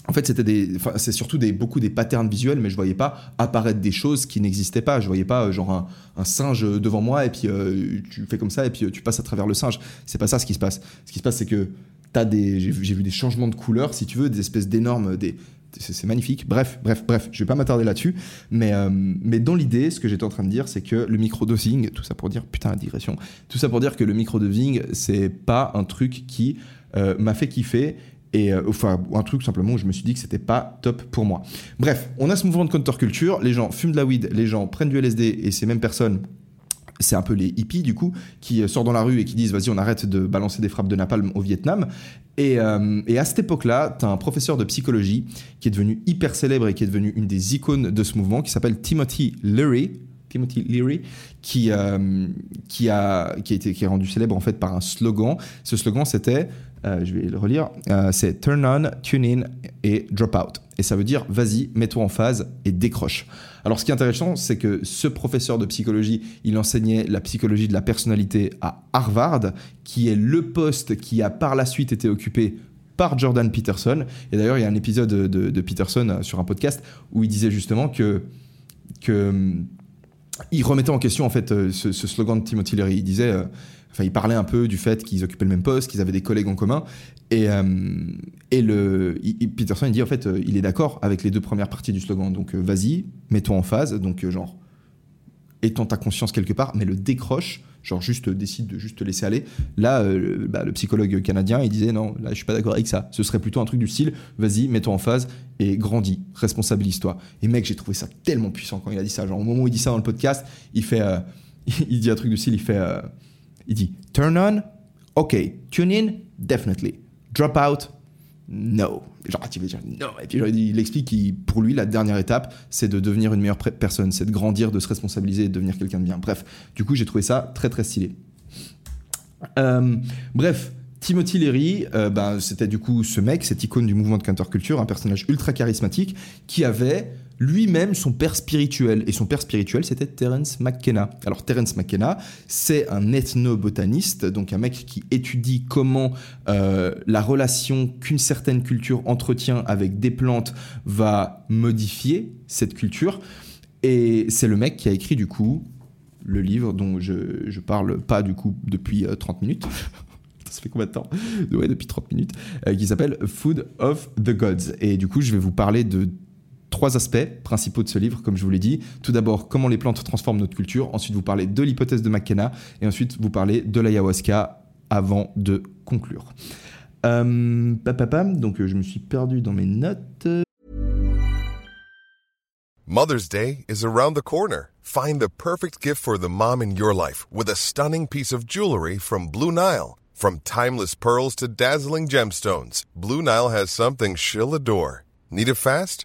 en fait, c'était des, c'est surtout des, beaucoup des patterns visuels, mais je voyais pas apparaître des choses qui n'existaient pas. Je voyais pas euh, genre un, singe devant moi et puis euh, tu fais comme ça et puis tu passes à travers le singe. C'est pas ça ce qui se passe. Ce qui se passe, c'est que t'as des, j'ai vu des changements de couleurs, si tu veux, des espèces d'énormes, des, c'est magnifique. Bref, bref, bref, je vais pas m'attarder là-dessus. Mais, euh, mais dans l'idée, ce que j'étais en train de dire, c'est que le microdosing, tout ça pour dire, putain, digression, tout ça pour dire que le microdosing, c'est pas un truc qui euh, m'a fait kiffer. Et euh, enfin, un truc simplement où je me suis dit que c'était pas top pour moi. Bref, on a ce mouvement de counterculture. Les gens fument de la weed, les gens prennent du LSD et ces mêmes personnes c'est un peu les hippies du coup qui sortent dans la rue et qui disent vas-y on arrête de balancer des frappes de napalm au Vietnam euh, et, à cette époque-là, tu as un professeur de psychologie qui est devenu hyper célèbre et qui est devenu une des icônes de ce mouvement, qui s'appelle Timothy Leary. Timothy Leary, qui, euh, qui, a, qui, a été, qui est rendu célèbre en fait par un slogan. Ce slogan, c'était, euh, je vais le relire, c'est Turn on, tune in et drop out. Et ça veut dire vas-y, mets-toi en phase et décroche. Alors ce qui est intéressant, c'est que ce professeur de psychologie, il enseignait la psychologie de la personnalité à Harvard, qui est le poste qui a par la suite été occupé par Jordan Peterson. Et d'ailleurs, il y a un épisode de, Peterson euh, sur un podcast où il disait justement que, que hum, il remettait en question en fait euh, ce, slogan de Timothy Leary. Il disait, euh, enfin, il parlait un peu du fait qu'ils occupaient le même poste, qu'ils avaient des collègues en commun, et, euh, et le, Peterson, il dit en fait, euh, il est d'accord avec les deux premières parties du slogan. Donc, euh, vas-y, mets-toi en phase. Donc, genre, étends ta conscience quelque part, mais le décroche. Genre, juste décide de juste te laisser aller. Là, bah, le psychologue canadien, il disait non, là, je suis pas d'accord avec ça. Ce serait plutôt un truc du style, vas-y, mets-toi en phase et grandis, responsabilise-toi. Et mec, j'ai trouvé ça tellement puissant quand il a dit ça. Genre, au moment où il dit ça dans le podcast, il fait, il dit un truc du style, il fait, il dit, turn on, ok, tune in, definitely. Drop out, no. Genre, tu veux dire non. Et puis il explique que pour lui, la dernière étape, c'est de devenir une meilleure personne, c'est de grandir, de se responsabiliser de devenir quelqu'un de bien. Bref, du coup, j'ai trouvé ça très très stylé. Euh, bref, Timothy Leary, euh, ben, c'était du coup ce mec, cette icône du mouvement de counterculture, un personnage ultra charismatique qui avait lui-même son père spirituel. Et son père spirituel, c'était Terence McKenna. Alors Terence McKenna, c'est un ethnobotaniste, donc un mec qui étudie comment euh, la relation qu'une certaine culture entretient avec des plantes va modifier cette culture. Et c'est le mec qui a écrit du coup le livre dont je, je parle pas du coup depuis 30 euh, minutes. ça fait combien de temps? Depuis 30 minutes, euh, qui s'appelle Food of the Gods. Et du coup, je vais vous parler de trois aspects principaux de ce livre, comme je vous l'ai dit. Tout d'abord, comment les plantes transforment notre culture. Ensuite, vous parlez de l'hypothèse de McKenna. Et ensuite, vous parlez de l'ayahuasca avant de conclure. Euh, donc, je me suis perdu dans mes notes. Mother's Day is around the corner. Find the perfect gift for the mom in your life with a stunning piece of jewelry from Blue Nile. From timeless pearls to dazzling gemstones, Blue Nile has something she'll adore. Need it fast?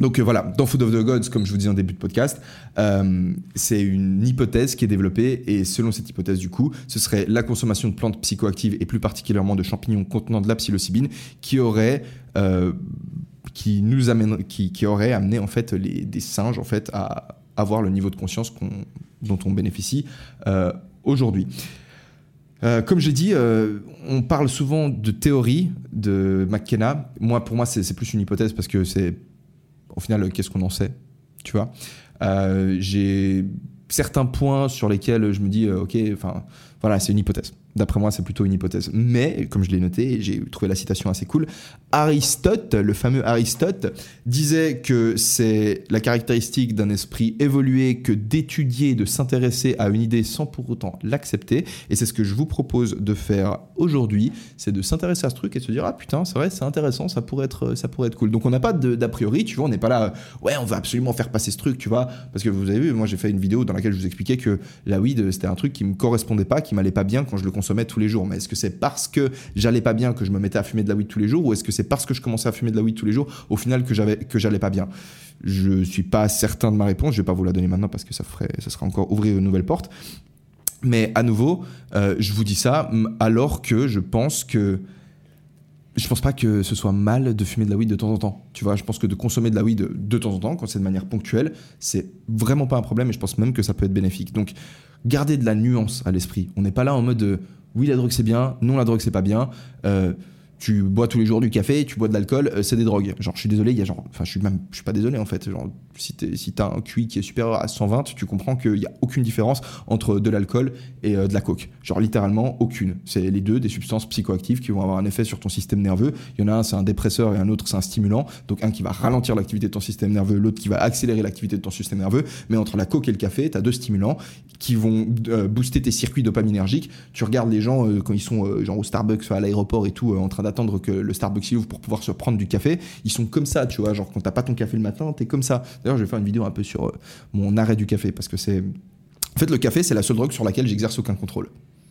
Donc euh, voilà, dans Food of the Gods, comme je vous disais en début de podcast, euh, c'est une hypothèse qui est développée et selon cette hypothèse du coup, ce serait la consommation de plantes psychoactives et plus particulièrement de champignons contenant de la psilocybine qui aurait euh, qui nous amène, qui, aurait amené en fait les, des singes en fait à avoir le niveau de conscience dont on bénéficie aujourd'hui. comme j'ai dit, on parle souvent de théorie de McKenna. Moi, pour moi, c'est plus une hypothèse parce que c'est au final, qu'est-ce qu'on en sait Tu vois? Euh, J'ai certains points sur lesquels je me dis, euh, ok, voilà, c'est une hypothèse. D'après moi, c'est plutôt une hypothèse. Mais, comme je l'ai noté, j'ai trouvé la citation assez cool. Aristote, le fameux Aristote, disait que c'est la caractéristique d'un esprit évolué que d'étudier, de s'intéresser à une idée sans pour autant l'accepter. Et c'est ce que je vous propose de faire aujourd'hui, c'est de s'intéresser à ce truc et de se dire ah putain, c'est vrai, c'est intéressant, ça pourrait être, ça pourrait être cool. Donc on n'a pas d'a priori, tu vois, on n'est pas là, ouais, on va absolument faire passer ce truc, tu vois, parce que vous avez vu, moi j'ai fait une vidéo dans laquelle je vous expliquais que la weed c'était un truc qui me correspondait pas, qui m'allait pas bien quand je le consommais tous les jours. Mais est-ce que c'est parce que j'allais pas bien que je me mettais à fumer de la weed tous les jours ou est-ce que c'est parce que je commençais à fumer de la weed tous les jours au final que j'avais que j'allais pas bien? Je suis pas certain de ma réponse. Je vais pas vous la donner maintenant parce que ça ferait, ça sera encore ouvrir une nouvelle porte. Mais à nouveau, euh, je vous dis ça alors que je pense que je pense pas que ce soit mal de fumer de la weed de temps en temps. Tu vois, je pense que de consommer de la weed de temps en temps, quand c'est de manière ponctuelle, c'est vraiment pas un problème et je pense même que ça peut être bénéfique. Donc, gardez de la nuance à l'esprit. On n'est pas là en mode oui, la drogue c'est bien, non, la drogue c'est pas bien. Euh, tu bois tous les jours du café, tu bois de l'alcool, euh, c'est des drogues. Genre, je suis désolé, il y a genre, enfin, je suis même, je suis pas désolé en fait. Genre, si t'as un QI qui est supérieur à 120, tu comprends qu'il y a aucune différence entre de l'alcool et euh, de la coke. Genre, littéralement, aucune. C'est les deux des substances psychoactives qui vont avoir un effet sur ton système nerveux. Il y en a un, c'est un dépresseur et un autre, c'est un stimulant. Donc, un qui va ralentir l'activité de ton système nerveux, l'autre qui va accélérer l'activité de ton système nerveux. Mais entre la coke et le café, t'as deux stimulants qui vont euh, booster tes circuits dopaminergiques. Tu regardes les gens quand ils sont genre au Starbucks, à l'aéroport et tout, en train d'attendre que le Starbucks ouvre pour pouvoir se prendre du café, ils sont comme ça, tu vois. Genre, quand t'as pas ton café le matin, t'es comme ça. D'ailleurs, je vais faire une vidéo un peu sur euh, mon arrêt du café parce que c'est. En fait, le café, c'est la seule drogue sur laquelle j'exerce aucun contrôle.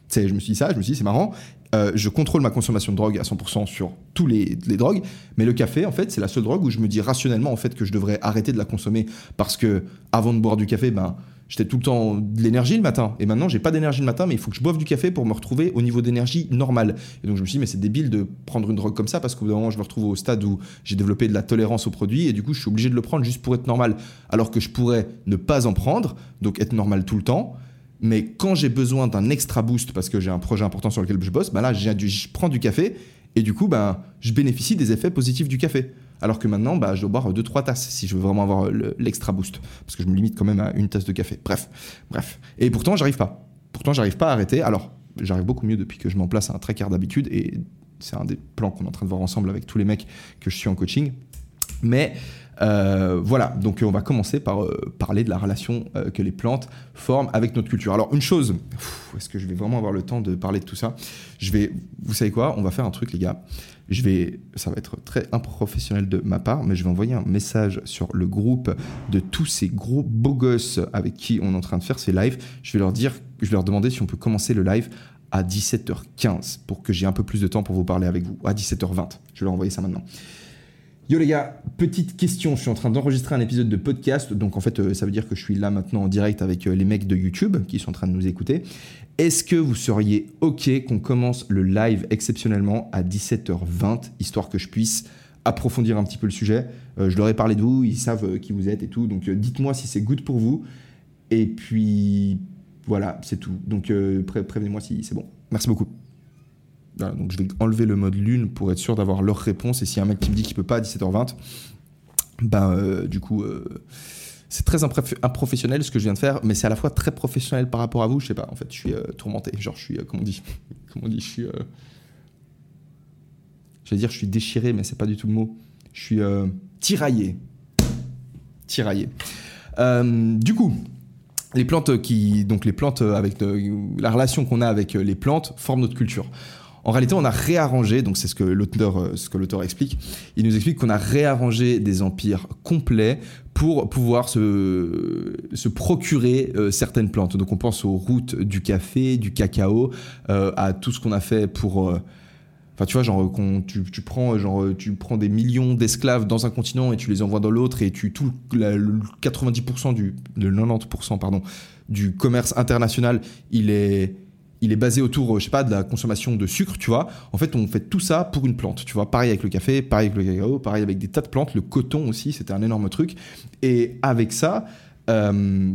C'est, je me suis dit ça, je me suis dit c'est marrant. Euh, je contrôle ma consommation de drogue à 100% sur tous les, les, drogues, mais le café, en fait, c'est la seule drogue où je me dis rationnellement en fait que je devrais arrêter de la consommer parce que avant de boire du café, ben j'étais tout le temps de l'énergie le matin. Et maintenant, j'ai pas d'énergie le matin, mais il faut que je boive du café pour me retrouver au niveau d'énergie normal. Et donc, je me suis dit, mais c'est débile de prendre une drogue comme ça parce qu'au bout d'un moment, je me retrouve au stade où j'ai développé de la tolérance au produit et du coup, je suis obligé de le prendre juste pour être normal. Alors que je pourrais ne pas en prendre, donc être normal tout le temps. Mais quand j'ai besoin d'un extra boost parce que j'ai un projet important sur lequel je bosse, bah là, je prends du café et du coup, bah, je bénéficie des effets positifs du café. Alors que maintenant, bah, je dois boire 2-3 tasses si je veux vraiment avoir l'extra boost. Parce que je me limite quand même à une tasse de café. Bref, bref. Et pourtant, j'arrive pas. Pourtant, j'arrive pas à arrêter. Alors, j'arrive beaucoup mieux depuis que je m'en place à un tracker d'habitude. Et c'est un des plans qu'on est en train de voir ensemble avec tous les mecs que je suis en coaching. Mais euh, voilà, donc on va commencer par euh, parler de la relation euh, que les plantes forment avec notre culture. Alors une chose, est-ce que je vais vraiment avoir le temps de parler de tout ça? Je vais, vous savez quoi? On va faire un truc les gars je vais, ça va être très improfessionnel de ma part, mais je vais envoyer un message sur le groupe de tous ces gros beaux gosses avec qui on est en train de faire ces lives. Je vais leur dire, je vais leur demander si on peut commencer le live à 17h15 pour que j'ai un peu plus de temps pour vous parler avec vous. À 17h20. Je vais leur envoyer ça maintenant. Yo les gars, petite question, je suis en train d'enregistrer un épisode de podcast, donc en fait euh, ça veut dire que je suis là maintenant en direct avec euh, les mecs de YouTube qui sont en train de nous écouter. Est-ce que vous seriez OK qu'on commence le live exceptionnellement à 17h20, histoire que je puisse approfondir un petit peu le sujet? Euh, Je leur ai parlé de vous, ils savent qui vous êtes et tout, donc dites-moi si c'est good pour vous. Et puis voilà, c'est tout. Donc prévenez-moi si c'est bon. Merci beaucoup donc je vais enlever le mode lune pour être sûr d'avoir leur réponse. Et si un mec qui me dit qu'il peut pas à 17h20, ben euh, du coup, euh, c'est très improfessionnel ce que je viens de faire, mais c'est à la fois très professionnel par rapport à vous. Je sais pas, en fait, je suis euh, tourmenté. Genre, je suis, comment on dit, comment dit, je suis, j'allais dire, je suis déchiré, mais c'est pas du tout le mot. Je suis tiraillé, tiraillé. du coup, les plantes qui, donc les plantes avec la relation qu'on a avec les plantes forment notre culture. En réalité, on a réarrangé, donc c'est ce que l'auteur, euh, ce que l'auteur explique. Il nous explique qu'on a réarrangé des empires complets pour pouvoir se, se procurer euh, certaines plantes. Donc on pense aux routes du café, du cacao, euh, à tout ce qu'on a fait pour Enfin, tu vois, genre, tu, tu, prends, genre, tu prends des millions d'esclaves dans un continent et tu les envoies dans l'autre et tu tout le 90% du, le 90% pardon, du commerce international, il est, il est basé autour, je sais pas, de la consommation de sucre, tu vois. En fait, on fait tout ça pour une plante, tu vois. Pareil avec le café, pareil avec le cacao, pareil avec des tas de plantes. Le coton aussi, c'était un énorme truc. Et avec ça, euh,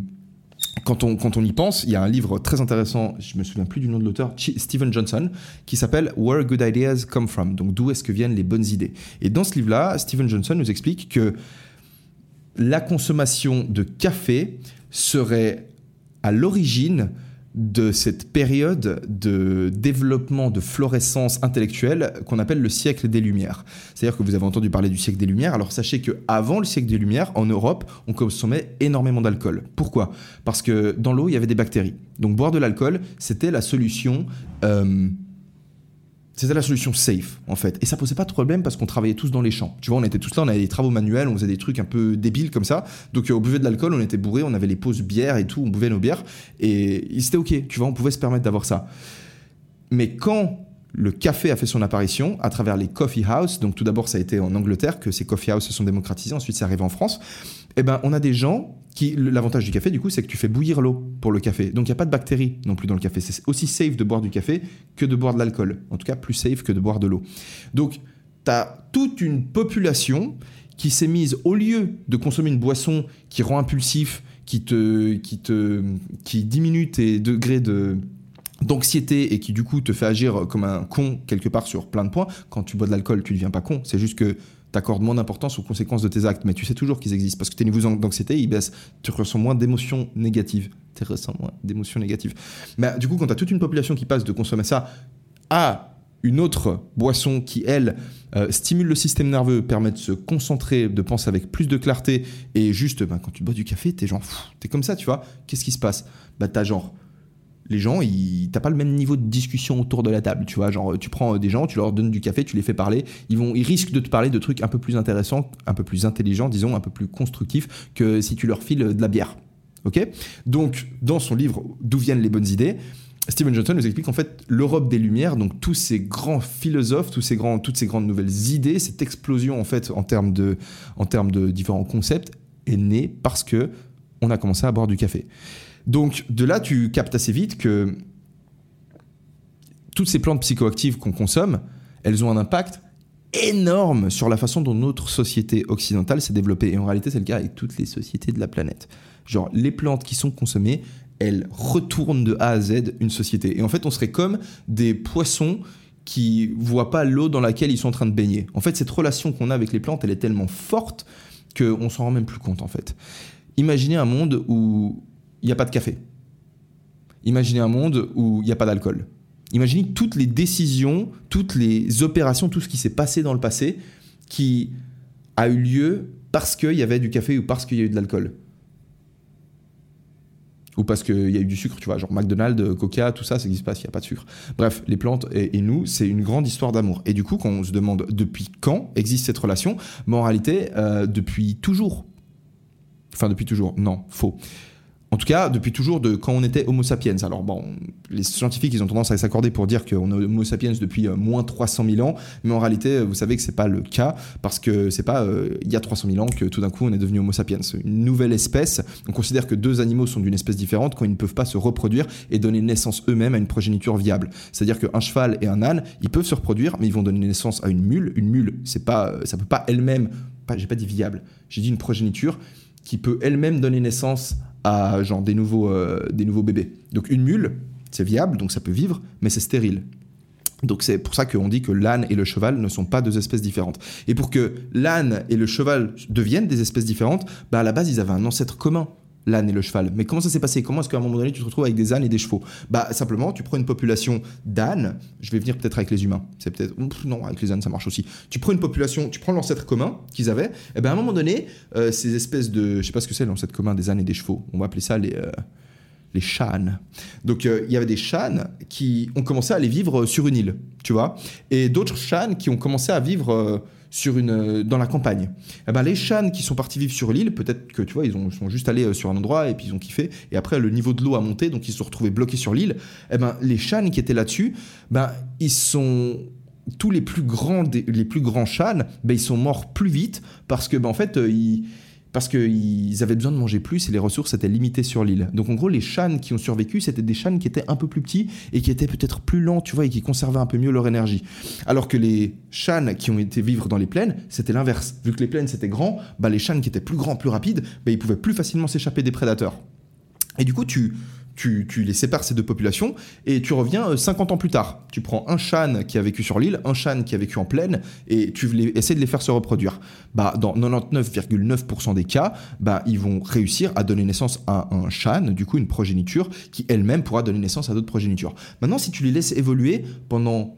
quand on, quand on y pense, il y a un livre très intéressant, je me souviens plus du nom de l'auteur, Stephen Johnson, qui s'appelle Where Good Ideas Come From. Donc, d'où est-ce que viennent les bonnes idées Et dans ce livre-là, Stephen Johnson nous explique que la consommation de café serait à l'origine de cette période de développement de florescence intellectuelle qu'on appelle le siècle des Lumières. C'est-à-dire que vous avez entendu parler du siècle des Lumières. Alors sachez que avant le siècle des Lumières, en Europe, on consommait énormément d'alcool. Pourquoi? Parce que dans l'eau, il y avait des bactéries. Donc boire de l'alcool, c'était la solution. euh, c'était la solution safe, en fait. Et ça posait pas de problème parce qu'on travaillait tous dans les champs. Tu vois, on était tous là, on avait des travaux manuels, on faisait des trucs un peu débiles comme ça. Donc, euh, on buvait de l'alcool, on était bourré, on avait les pauses bières et tout, on buvait nos bières. Et c'était OK, tu vois, on pouvait se permettre d'avoir ça. Mais quand le café a fait son apparition à travers les coffee house, donc tout d'abord, ça a été en Angleterre que ces coffee house se sont démocratisés, ensuite, c'est arrivé en France. Eh ben, on a des gens. L'avantage du café, du coup, c'est que tu fais bouillir l'eau pour le café. Donc, il n'y a pas de bactéries non plus dans le café. C'est aussi safe de boire du café que de boire de l'alcool. En tout cas, plus safe que de boire de l'eau. Donc, tu as toute une population qui s'est mise, au lieu de consommer une boisson qui rend impulsif, qui, te, qui, te, qui diminue tes degrés de d'anxiété et qui du coup te fait agir comme un con quelque part sur plein de points, quand tu bois de l'alcool, tu deviens pas con. C'est juste que tu accordes moins d'importance aux conséquences de tes actes, mais tu sais toujours qu'ils existent parce que tes niveaux d'anxiété ils baissent. Tu ressens moins d'émotions négatives. Tu ressens moins d'émotions négatives. Mais du coup, quand tu as toute une population qui passe de consommer ça à une autre boisson qui, elle, euh, stimule le système nerveux, permet de se concentrer, de penser avec plus de clarté, et juste, ben, quand tu bois du café, t'es genre, t'es comme ça, tu vois. Qu'est-ce qui se passe? Bah, t'as genre les gens, ils, t'as pas le même niveau de discussion autour de la table, tu vois. Genre, tu prends des gens, tu leur donnes du café, tu les fais parler, ils vont, ils risquent de te parler de trucs un peu plus intéressants, un peu plus intelligents, disons, un peu plus constructifs que si tu leur files de la bière. Ok? Donc, dans son livre D'où viennent les bonnes idées, Stephen Johnson nous explique en fait l'Europe des Lumières, donc tous ces grands philosophes, tous ces grands, toutes ces grandes nouvelles idées, cette explosion en fait en termes de, en termes de différents concepts est née parce que on a commencé à boire du café. Donc de là, tu captes assez vite que toutes ces plantes psychoactives qu'on consomme, elles ont un impact énorme sur la façon dont notre société occidentale s'est développée. Et en réalité, c'est le cas avec toutes les sociétés de la planète. Genre, les plantes qui sont consommées, elles retournent de A à Z une société. Et en fait, on serait comme des poissons qui voient pas l'eau dans laquelle ils sont en train de baigner. En fait, cette relation qu'on a avec les plantes, elle est tellement forte qu'on s'en rend même plus compte, en fait. Imaginez un monde où il n'y a pas de café. Imaginez un monde où il n'y a pas d'alcool. Imaginez toutes les décisions, toutes les opérations, tout ce qui s'est passé dans le passé qui a eu lieu parce qu'il y avait du café ou parce qu'il y a eu de l'alcool. Ou parce qu'il y a eu du sucre, tu vois, genre McDonald's, Coca, tout ça, ça n'existe pas s'il n'y a pas de sucre. Bref, les plantes et, nous, c'est une grande histoire d'amour. Et du coup, quand on se demande depuis quand existe cette relation, réalité, euh, depuis toujours. Enfin, depuis toujours, non, faux. En tout cas, depuis toujours, de quand on était Homo sapiens. Alors bon, les scientifiques, ils ont tendance à s'accorder pour dire qu'on est Homo sapiens depuis euh, moins 300 000 ans, mais en réalité, vous savez que c'est pas le cas, parce que c'est pas euh, il y a 300 000 ans que tout d'un coup on est devenu Homo sapiens. Une nouvelle espèce. On considère que deux animaux sont d'une espèce différente quand ils ne peuvent pas se reproduire et donner naissance eux-mêmes à une progéniture viable. C'est-à-dire qu'un cheval et un âne, ils peuvent se reproduire, mais ils vont donner naissance à une mule. Une mule, c'est pas, ça peut pas elle-même, pas, j'ai pas dit viable, j'ai dit une progéniture qui peut elle-même donner naissance à genre des nouveaux, euh, des nouveaux bébés. Donc une mule, c'est viable, donc ça peut vivre, mais c'est stérile. Donc c'est pour ça qu'on dit que l'âne et le cheval ne sont pas deux espèces différentes. Et pour que l'âne et le cheval deviennent des espèces différentes, bah à la base ils avaient un ancêtre commun l'âne et le cheval. Mais comment ça s'est passé? Comment est-ce qu'à un moment donné, tu te retrouves avec des ânes et des chevaux? Bah simplement, tu prends une population d'ânes. Je vais venir peut-être avec les humains. C'est peut-être non, avec les ânes ça marche aussi. Tu prends une population, tu prends l'ancêtre commun qu'ils avaient. Et ben à un moment donné, euh, ces espèces de, je sais pas ce que c'est l'ancêtre commun des ânes et des chevaux. On va appeler ça les euh, les chânes. Donc euh, il y avait des chânes qui ont commencé à aller vivre sur une île, tu vois, et d'autres chânes qui ont commencé à vivre euh, sur une, euh, dans la campagne. Eh ben, les chânes qui sont partis vivre sur l'île, peut-être que tu vois, ils ont, sont juste allés euh, sur un endroit et puis ils ont kiffé. Et après, le niveau de l'eau a monté, donc ils se sont retrouvés bloqués sur l'île. Eh ben, les chânes qui étaient là-dessus, ben, ils sont tous les plus grands, les plus grands chânes, ben, ils sont morts plus vite parce que, ben, en fait, euh, ils, parce qu'ils avaient besoin de manger plus et les ressources étaient limitées sur l'île. Donc en gros, les chânes qui ont survécu, c'était des chânes qui étaient un peu plus petits et qui étaient peut-être plus lents, tu vois, et qui conservaient un peu mieux leur énergie. Alors que les chânes qui ont été vivre dans les plaines, c'était l'inverse. Vu que les plaines c'était grand, bah les chânes qui étaient plus grands, plus rapides, bah, ils pouvaient plus facilement s'échapper des prédateurs. Et du coup, tu, tu, les sépares ces deux populations et tu reviens euh, 50 ans plus tard. Tu prends un Shan qui a vécu sur l'île, un Shan qui a vécu en plaine et tu essaies de les faire se reproduire. Bah, dans 99,9% des cas, bah, ils vont réussir à donner naissance à un Shan, du coup une progéniture qui elle-même pourra donner naissance à d'autres progénitures. Maintenant, si tu les laisses évoluer pendant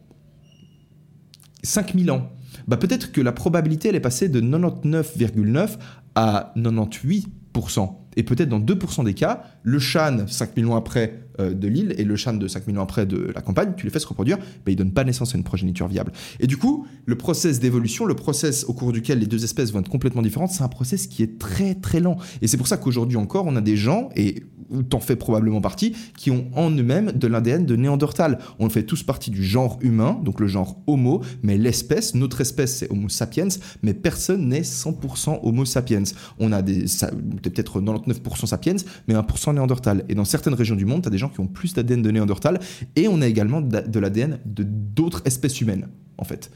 5000 ans, bah peut-être que la probabilité elle est passée de 99,9 à 98%. Et peut-être dans 2% des cas, le Shan 5000 ans après euh, de l'île et le Shan de 5000 ans après de la campagne, tu les fais se reproduire, bah, ils donnent pas naissance à une progéniture viable. Et du coup, le process d'évolution, le process au cours duquel les deux espèces vont être complètement différentes, c'est un process qui est très très lent. Et c'est pour ça qu'aujourd'hui encore, on a des gens, et t'en fais probablement partie, qui ont en eux-mêmes de l'ADN de Néandertal. On fait tous partie du genre humain, donc le genre Homo, mais l'espèce, notre espèce c'est Homo sapiens, mais personne n'est 100% Homo sapiens. On a des, peut-être 99% sapiens, mais 1% Néandertal. Et dans certaines régions du monde, tu as des gens qui ont plus d'ADN de Néandertal, et on a également de l'ADN de d'autres espèces humaines, en fait.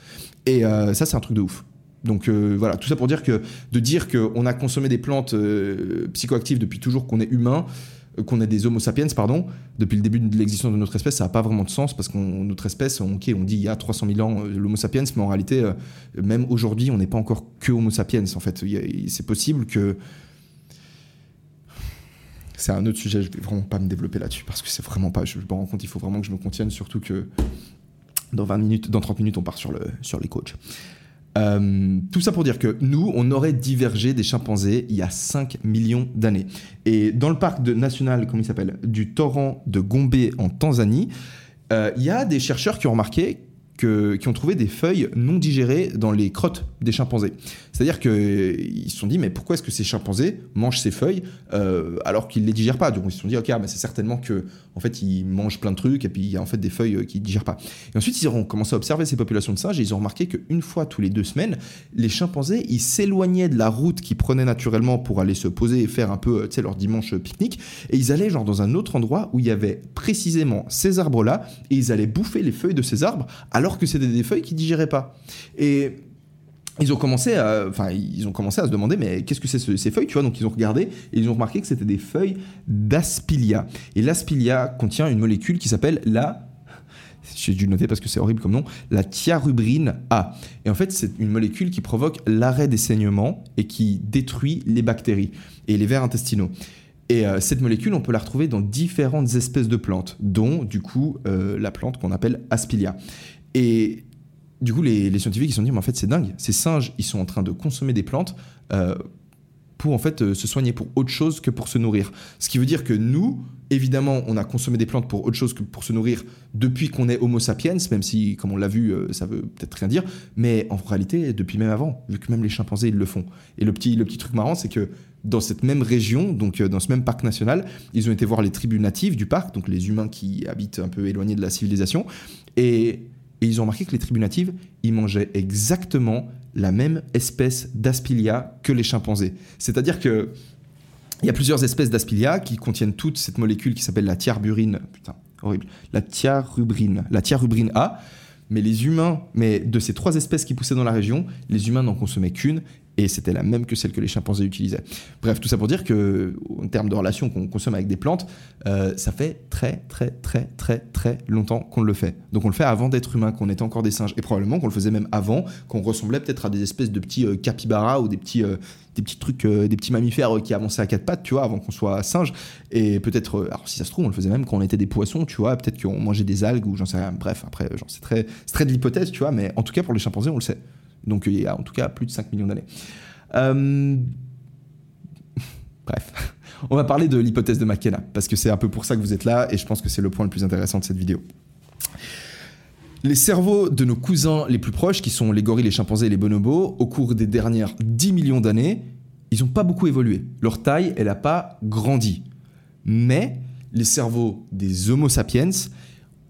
Et euh, ça, c'est un truc de ouf. Donc euh, voilà, tout ça pour dire que de dire qu'on a consommé des plantes euh, psychoactives depuis toujours qu'on est humain, qu'on est des Homo sapiens, pardon, depuis le début de l'existence de notre espèce, ça n'a pas vraiment de sens parce qu'on notre espèce, on, on dit il y a 300 000 ans euh, l'Homo sapiens, mais en réalité, euh, même aujourd'hui, on n'est pas encore que Homo sapiens. En fait, c'est possible que c'est un autre sujet. Je vais vraiment pas me développer là-dessus parce que c'est vraiment pas. Je me rends compte, il faut vraiment que je me contienne, surtout que dans 20 minutes, dans 30 minutes, on part sur le sur les coachs. Euh, tout ça pour dire que nous, on aurait divergé des chimpanzés il y a 5 millions d'années. Et dans le parc national, comment il s'appelle, du torrent de Gombe en Tanzanie, euh, il y a des chercheurs qui ont remarqué qui ont trouvé des feuilles non digérées dans les crottes des chimpanzés. C'est-à-dire qu'ils se sont dit, mais pourquoi est-ce que ces chimpanzés mangent ces feuilles euh, alors qu'ils les digèrent pas? Donc ils se sont dit, ok, mais c'est certainement que en fait ils mangent plein de trucs et puis il y a en fait des feuilles euh, qu'ils digèrent pas. Et ensuite ils ont commencé à observer ces populations de singes et ils ont remarqué qu'une fois tous les deux semaines, les chimpanzés ils s'éloignaient de la route qu'ils prenaient naturellement pour aller se poser et faire un peu, euh, leur dimanche pique-nique et ils allaient genre dans un autre endroit où il y avait précisément ces arbres-là et ils allaient bouffer les feuilles de ces arbres alors que c'était des feuilles qu'ils digéraient pas. Et ils ont commencé à, enfin, ils ont commencé à se demander, mais qu'est-ce que c'est ce- ces feuilles, tu vois? Donc ils ont regardé et ils ont remarqué que c'était des feuilles d'aspilia. Et l'aspilia contient une molécule qui s'appelle la j'ai dû noter parce que c'est horrible comme nom, la thiarubrine A. Et en fait, c'est une molécule qui provoque l'arrêt des saignements et qui détruit les bactéries et les vers intestinaux. Et euh, cette molécule, on peut la retrouver dans différentes espèces de plantes, dont du coup euh, la plante qu'on appelle Aspilia. Et du coup, les, scientifiques ils se sont dit, mais en fait, c'est dingue. Ces singes, ils sont en train de consommer des plantes euh, pour en fait euh, se soigner pour autre chose que pour se nourrir. Ce qui veut dire que nous, évidemment, on a consommé des plantes pour autre chose que pour se nourrir depuis qu'on est Homo sapiens, même si, comme on l'a vu, euh, ça veut peut-être rien dire. Mais en réalité, depuis même avant, vu que même les chimpanzés ils le font. Et le petit, le petit truc marrant, c'est que dans cette même région, donc euh, dans ce même parc national, ils ont été voir les tribus natives du parc, donc les humains qui habitent un peu éloignés de la civilisation, et, et ils ont remarqué que les tribus natives, ils mangeaient exactement la même espèce d'aspilia que les chimpanzés. C'est-à-dire que il y a plusieurs espèces d'aspilia qui contiennent toutes cette molécule qui s'appelle la thiarburine, putain, horrible, la thiarubrine, la thiarubrine A. Mais les humains, mais de ces trois espèces qui poussaient dans la région, les humains n'en consommaient qu'une et c'était la même que celle que les chimpanzés utilisaient. Bref, tout ça pour dire que, en termes de relations qu'on consomme avec des plantes, euh, ça fait très, très, très, très, très longtemps qu'on le fait. Donc on le fait avant d'être humain, qu'on était encore des singes, et probablement qu'on le faisait même avant, qu'on ressemblait peut-être à des espèces de petits euh, capybaras ou des petits, euh, des petits trucs, euh, des petits mammifères qui avançaient à quatre pattes, tu vois, avant qu'on soit singe. Et peut-être, alors si ça se trouve, on le faisait même quand on était des poissons, tu vois, peut-être qu'on mangeait des algues ou j'en sais rien. Bref, après, genre, c'est très, c'est très de l'hypothèse, tu vois, mais en tout cas pour les chimpanzés, on le sait. Donc il y a en tout cas plus de 5 millions d'années. Euh, Bref, on va parler de l'hypothèse de McKenna, parce que c'est un peu pour ça que vous êtes là, et je pense que c'est le point le plus intéressant de cette vidéo. Les cerveaux de nos cousins les plus proches, qui sont les gorilles, les chimpanzés et les bonobos, au cours des dernières 10 millions d'années, ils n'ont pas beaucoup évolué. Leur taille, elle n'a pas grandi. Mais les cerveaux des Homo sapiens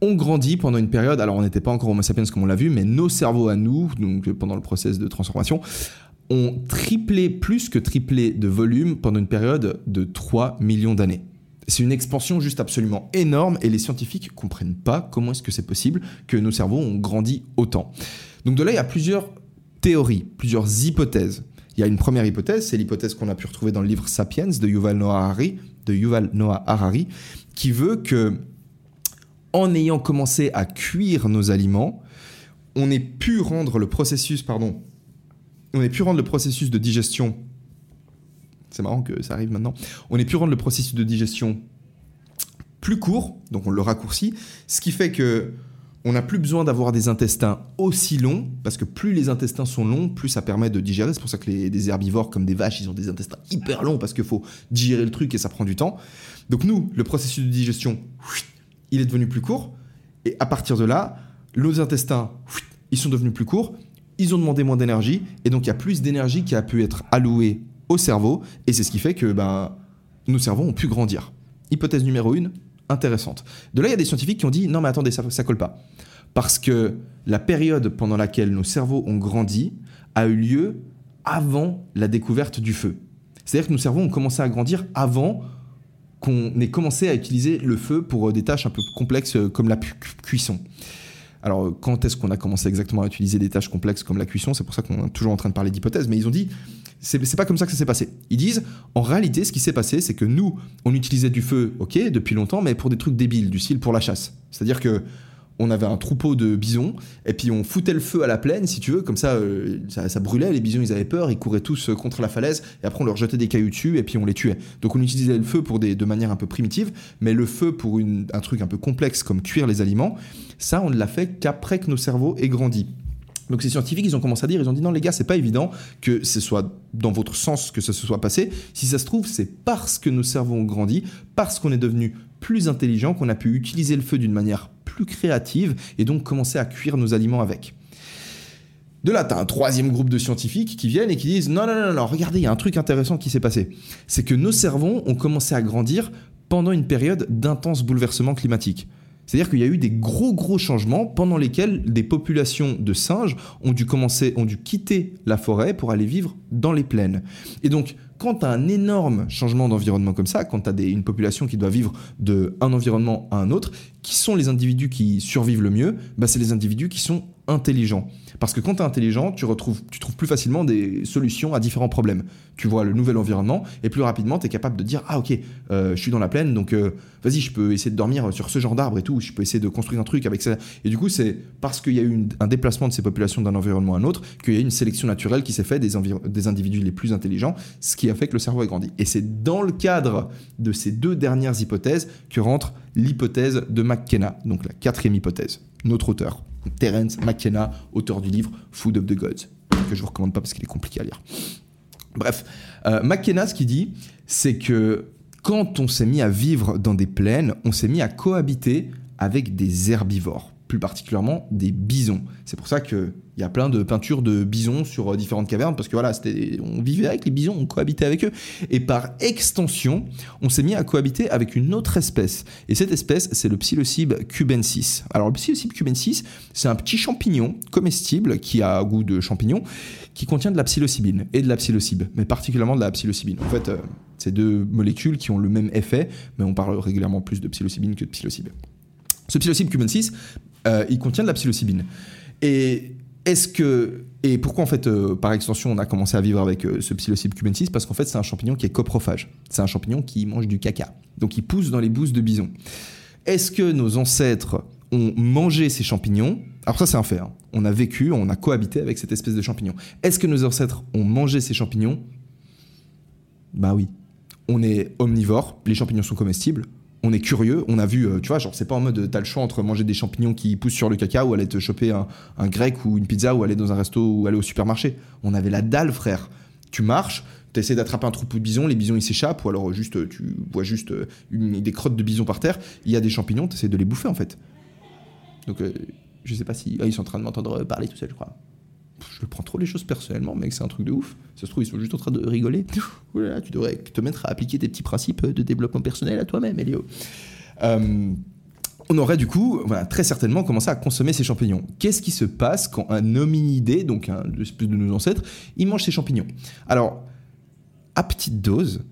ont grandi pendant une période, alors on n'était pas encore Homo sapiens comme on l'a vu, mais nos cerveaux à nous, donc pendant le process de transformation, ont triplé, plus que triplé de volume pendant une période de 3 millions d'années. C'est une expansion juste absolument énorme et les scientifiques comprennent pas comment est-ce que c'est possible que nos cerveaux ont grandi autant. Donc de là, il y a plusieurs théories, plusieurs hypothèses. Il y a une première hypothèse, c'est l'hypothèse qu'on a pu retrouver dans le livre Sapiens de Yuval Noah Harari, de Yuval Noah Harari, qui veut que, en ayant commencé à cuire nos aliments, on ait pu rendre le processus, pardon, on ait pu rendre le processus de digestion. C'est marrant que ça arrive maintenant. On ait pu rendre le processus de digestion plus court, donc on le raccourcit, ce qui fait que on n'a plus besoin d'avoir des intestins aussi longs, parce que plus les intestins sont longs, plus ça permet de digérer. C'est pour ça que les, des herbivores comme des vaches, ils ont des intestins hyper longs, parce qu'il faut digérer le truc et ça prend du temps. Donc nous, le processus de digestion, il est devenu plus court, et à partir de là, nos intestins, ils sont devenus plus courts, ils ont demandé moins d'énergie, et donc il y a plus d'énergie qui a pu être allouée au cerveau, et c'est ce qui fait que ben, nos cerveaux ont pu grandir. Hypothèse numéro 1, intéressante. De là, il y a des scientifiques qui ont dit non, mais attendez, ça, ça colle pas. Parce que la période pendant laquelle nos cerveaux ont grandi a eu lieu avant la découverte du feu. C'est-à-dire que nos cerveaux ont commencé à grandir avant qu'on ait commencé à utiliser le feu pour euh, des tâches un peu complexes euh, comme la cuisson. Alors, euh, quand est-ce qu'on a commencé exactement à utiliser des tâches complexes comme la cuisson? C'est pour ça qu'on est toujours en train de parler d'hypothèses, mais ils ont dit c'est pas comme ça que ça s'est passé. Ils disent, en réalité, ce qui s'est passé, c'est que nous, on utilisait du feu, ok, depuis longtemps, mais pour des trucs débiles, du style pour la chasse. C'est-à-dire que on avait un troupeau de bisons, et puis on foutait le feu à la plaine, si tu veux, comme ça, euh, ça, brûlait, les bisons ils avaient peur, ils couraient tous euh, contre la falaise, et après on leur jetait des cailloux dessus, et puis on les tuait. Donc on utilisait le feu pour des, de manière un peu primitive, mais le feu pour un truc un peu complexe comme cuire les aliments, ça on ne l'a fait qu'après que nos cerveaux aient grandi. Donc ces scientifiques, ils ont commencé à dire, ils ont dit non les gars, c'est pas évident que ce soit dans votre sens que ça se soit passé. Si ça se trouve, c'est parce que nos cerveaux ont grandi, parce qu'on est devenu plus intelligent, qu'on a pu utiliser le feu d'une manière plus créative et donc commencer à cuire nos aliments avec. De là, tu as un troisième groupe de scientifiques qui viennent et qui disent non, non, non, non, regardez, il y a un truc intéressant qui s'est passé. C'est que nos cerveaux ont commencé à grandir pendant une période d'intense bouleversement climatique. C'est-à-dire qu'il y a eu des gros gros changements pendant lesquels des populations de singes ont dû commencer, ont dû quitter la forêt pour aller vivre dans les plaines. Et donc, quand tu as un énorme changement d'environnement comme ça, quand tu as une population qui doit vivre d'un environnement à un autre, qui sont les individus qui survivent le mieux bah, C'est les individus qui sont intelligents. Parce que quand tu es intelligent, tu, retrouves, tu trouves plus facilement des solutions à différents problèmes. Tu vois le nouvel environnement et plus rapidement, tu es capable de dire Ah, ok, euh, je suis dans la plaine, donc euh, vas-y, je peux essayer de dormir sur ce genre d'arbre et tout, je peux essayer de construire un truc avec ça. Et du coup, c'est parce qu'il y a eu un déplacement de ces populations d'un environnement à un autre qu'il y a eu une sélection naturelle qui s'est faite des, des individus les plus intelligents, ce qui a fait que le cerveau a grandi. Et c'est dans le cadre de ces deux dernières hypothèses que rentre l'hypothèse de McKenna, donc la quatrième hypothèse. Notre auteur, Terence McKenna, auteur du livre Food of the Gods, que je vous recommande pas parce qu'il est compliqué à lire. Bref, euh, McKenna, ce qu'il dit, c'est que quand on s'est mis à vivre dans des plaines, on s'est mis à cohabiter avec des herbivores plus particulièrement des bisons. C'est pour ça qu'il y a plein de peintures de bisons sur euh, différentes cavernes, parce que voilà, on vivait avec les bisons, on cohabitait avec eux. Et par extension, on s'est mis à cohabiter avec une autre espèce. Et cette espèce, c'est le psilocybe cubensis. Alors le psilocybe cubensis, c'est un petit champignon comestible qui a goût de champignon, qui contient de la psilocybine et de la psilocybe, mais particulièrement de la psilocybine. En fait, euh, c'est deux molécules qui ont le même effet, mais on parle régulièrement plus de psilocybine que de psilocybe. Ce psilocybe cubensis, euh, il contient de la psilocybine. Et est-ce que et pourquoi en fait euh, par extension on a commencé à vivre avec euh, ce psilocybe cubensis Parce qu'en fait c'est un champignon qui est coprophage. C'est un champignon qui mange du caca. Donc il pousse dans les bousses de bison. Est-ce que nos ancêtres ont mangé ces champignons? Alors ça c'est un fait. Hein. On a vécu, on a cohabité avec cette espèce de champignon. Est-ce que nos ancêtres ont mangé ces champignons? Bah oui. On est omnivore, les champignons sont comestibles on est curieux, on a vu, euh, tu vois, genre c'est pas en mode t'as le choix entre manger des champignons qui poussent sur le caca ou aller te choper un, grec ou une pizza ou aller dans un resto ou aller au supermarché. On avait la dalle, frère. Tu marches, tu d'attraper un troupeau de bisons, les bisons ils s'échappent ou alors juste tu vois juste euh, des crottes de bisons par terre, il y a des champignons, tu essaies de les bouffer en fait. Donc euh, je sais pas si ah, ils sont en train de m'entendre parler tout seul, je crois je prends trop les choses personnellement, mec, c'est un truc de ouf. Ça se trouve, ils sont juste en train de rigoler. tu devrais te mettre à appliquer tes petits principes de développement personnel à toi-même, Elio. Euh, on aurait du coup, voilà, très certainement commencé à consommer ces champignons. Qu'est-ce qui se passe quand un hominidé, donc un espèce de nos ancêtres, il mange ces champignons? Alors, à petite dose,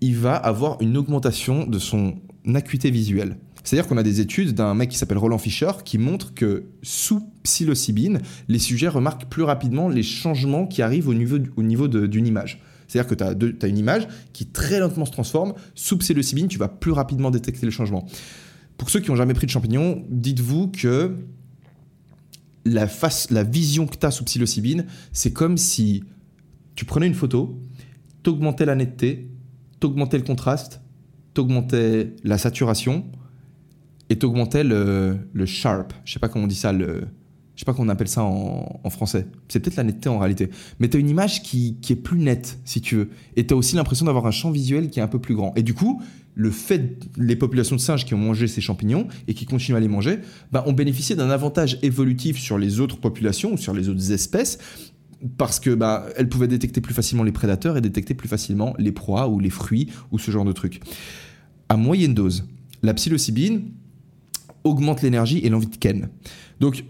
il va avoir une augmentation de son acuité visuelle. C'est-à-dire qu'on a des études d'un mec qui s'appelle Roland Fischer qui montre que sous psilocybine, les sujets remarquent plus rapidement les changements qui arrivent au niveau, au niveau d'une image. C'est-à-dire que tu as, une image qui très lentement se transforme. Sous psilocybine, tu vas plus rapidement détecter le changement. Pour ceux qui n'ont jamais pris de champignons, dites-vous que la, face, la vision que tu as sous psilocybine, c'est comme si tu prenais une photo, t'augmentais la netteté, t'augmentais le contraste, t'augmentais la saturation et t'augmentais le, le sharp. Je sais pas comment on dit ça, le, je sais pas comment on appelle ça en, français. C'est peut-être la netteté en réalité. Mais tu as une image qui, qui, est plus nette, si tu veux. Et tu as aussi l'impression d'avoir un champ visuel qui est un peu plus grand. Et du coup, le fait, les populations de singes qui ont mangé ces champignons et qui continuent à les manger, bah, ont bénéficié d'un avantage évolutif sur les autres populations ou sur les autres espèces parce que bah, elles pouvaient détecter plus facilement les prédateurs et détecter plus facilement les proies ou les fruits ou ce genre de trucs. À moyenne dose, la psilocybine augmente l'énergie et l'envie de ken. Donc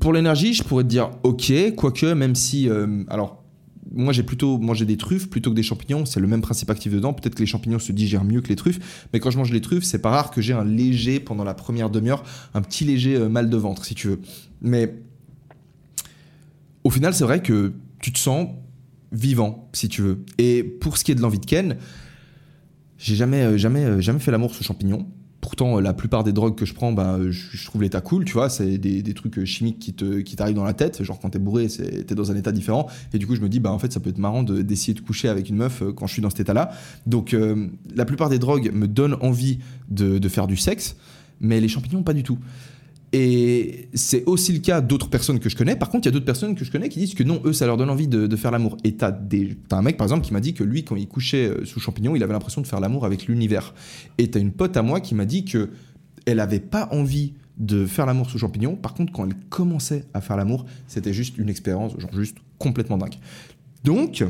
pour l'énergie, je pourrais te dire ok, quoique même si euh, alors moi j'ai plutôt mangé des truffes plutôt que des champignons, c'est le même principe actif dedans. Peut-être que les champignons se digèrent mieux que les truffes, mais quand je mange les truffes, c'est pas rare que j'ai un léger pendant la première demi-heure, un petit léger euh, mal de ventre si tu veux. Mais au final, c'est vrai que tu te sens vivant, si tu veux. Et pour ce qui est de l'envie de Ken, j'ai jamais, euh, jamais, jamais fait l'amour sous champignon. Pourtant, la plupart des drogues que je prends, bah, je, trouve l'état cool, tu vois. C'est des, trucs chimiques qui, te, qui t'arrivent dans la tête. Genre, quand t'es bourré, t'es dans un état différent. Et du coup, je me dis, bah, en fait, ça peut être marrant d'essayer de, coucher avec une meuf euh, quand je suis dans cet état-là. Donc, la plupart des drogues me donnent envie de, de faire du sexe, mais les champignons, pas du tout. Et c'est aussi le cas d'autres personnes que je connais. Par contre, il y a d'autres personnes que je connais qui disent que non, eux, ça leur donne envie de, faire l'amour. Et t'as, des, un mec, par exemple, qui m'a dit que lui, quand il couchait euh, sous champignon, il avait l'impression de faire l'amour avec l'univers. Et t'as une pote à moi qui m'a dit que elle avait pas envie de faire l'amour sous champignon. Par contre, quand elle commençait à faire l'amour, c'était juste une expérience, genre juste complètement dingue. Donc,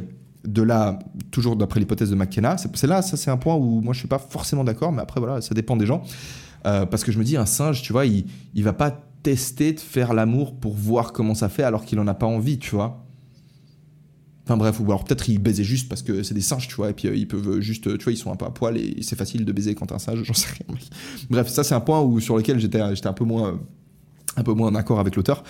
de là, toujours d'après l'hypothèse de McKenna, c'est, là, ça c'est un point où moi je suis pas forcément d'accord, mais après voilà, ça dépend des gens. Euh, parce que je me dis, un singe, tu vois, il, il va pas tester de faire l'amour pour voir comment ça fait alors qu'il en a pas envie, tu vois. Enfin bref, ou alors peut-être il baisait juste parce que c'est des singes, tu vois, et puis euh, ils peuvent juste, tu vois, ils sont un peu à poil et c'est facile de baiser quand un singe, j'en sais rien. Bref, ça c'est un point où, sur lequel j'étais un peu moins un peu moins en accord avec l'auteur.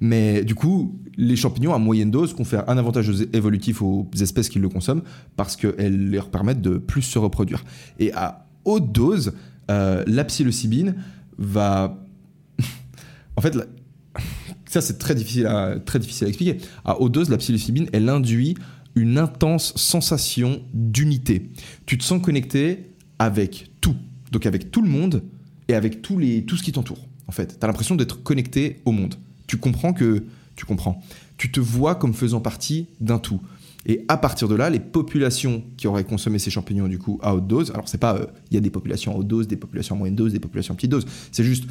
Mais du coup, les champignons à moyenne dose confèrent un avantage évolutif aux espèces qui le consomment parce qu'elles leur permettent de plus se reproduire. Et à haute dose, euh, la psilocybine va. en fait, ça c'est très difficile, à, très difficile à expliquer. À haute dose, la psilocybine, elle induit une intense sensation d'unité. Tu te sens connecté avec tout, donc avec tout le monde et avec tous les, tout ce qui t'entoure. En fait, tu as l'impression d'être connecté au monde. Tu comprends que tu comprends. Tu te vois comme faisant partie d'un tout. Et à partir de là, les populations qui auraient consommé ces champignons du coup à haute dose, alors c'est pas, euh, il y a des populations à haute dose, des populations à moyenne dose, des populations à petite dose. C'est juste,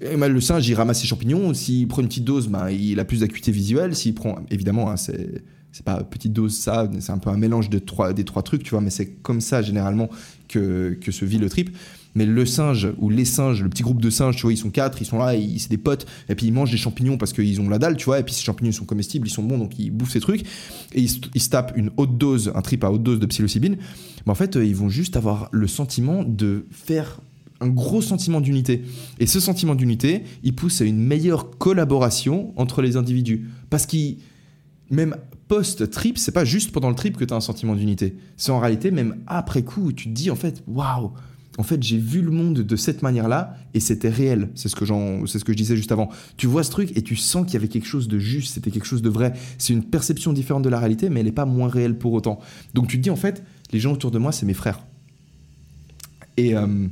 eh ben, le singe il ramasse ses champignons. S'il prend une petite dose, ben, il a plus d'acuité visuelle. S'il prend, évidemment, hein, c'est c'est pas petite dose ça, c'est un peu un mélange de trois, des trois trucs, tu vois, mais c'est comme ça généralement que, que se vit le trip. Mais le singe ou les singes, le petit groupe de singes, tu vois, ils sont quatre, ils sont là, c'est des potes, et puis ils mangent des champignons parce qu'ils ont la dalle, tu vois, et puis ces champignons sont comestibles, ils sont bons, donc ils bouffent ces trucs, et ils, se tapent une haute dose, un trip à haute dose de psilocybine. En fait, euh, ils vont juste avoir le sentiment de faire un gros sentiment d'unité. Et ce sentiment d'unité, il pousse à une meilleure collaboration entre les individus. Parce qu'ils, même post-trip, c'est pas juste pendant le trip que tu as un sentiment d'unité. C'est en réalité même après coup où tu te dis en fait, waouh, en fait, j'ai vu le monde de cette manière-là et c'était réel. C'est ce que ce que je disais juste avant. Tu vois ce truc et tu sens qu'il y avait quelque chose de juste, c'était quelque chose de vrai. C'est une perception différente de la réalité, mais elle n'est pas moins réelle pour autant. Donc tu te dis en fait, les gens autour de moi, c'est mes frères. Et, euh,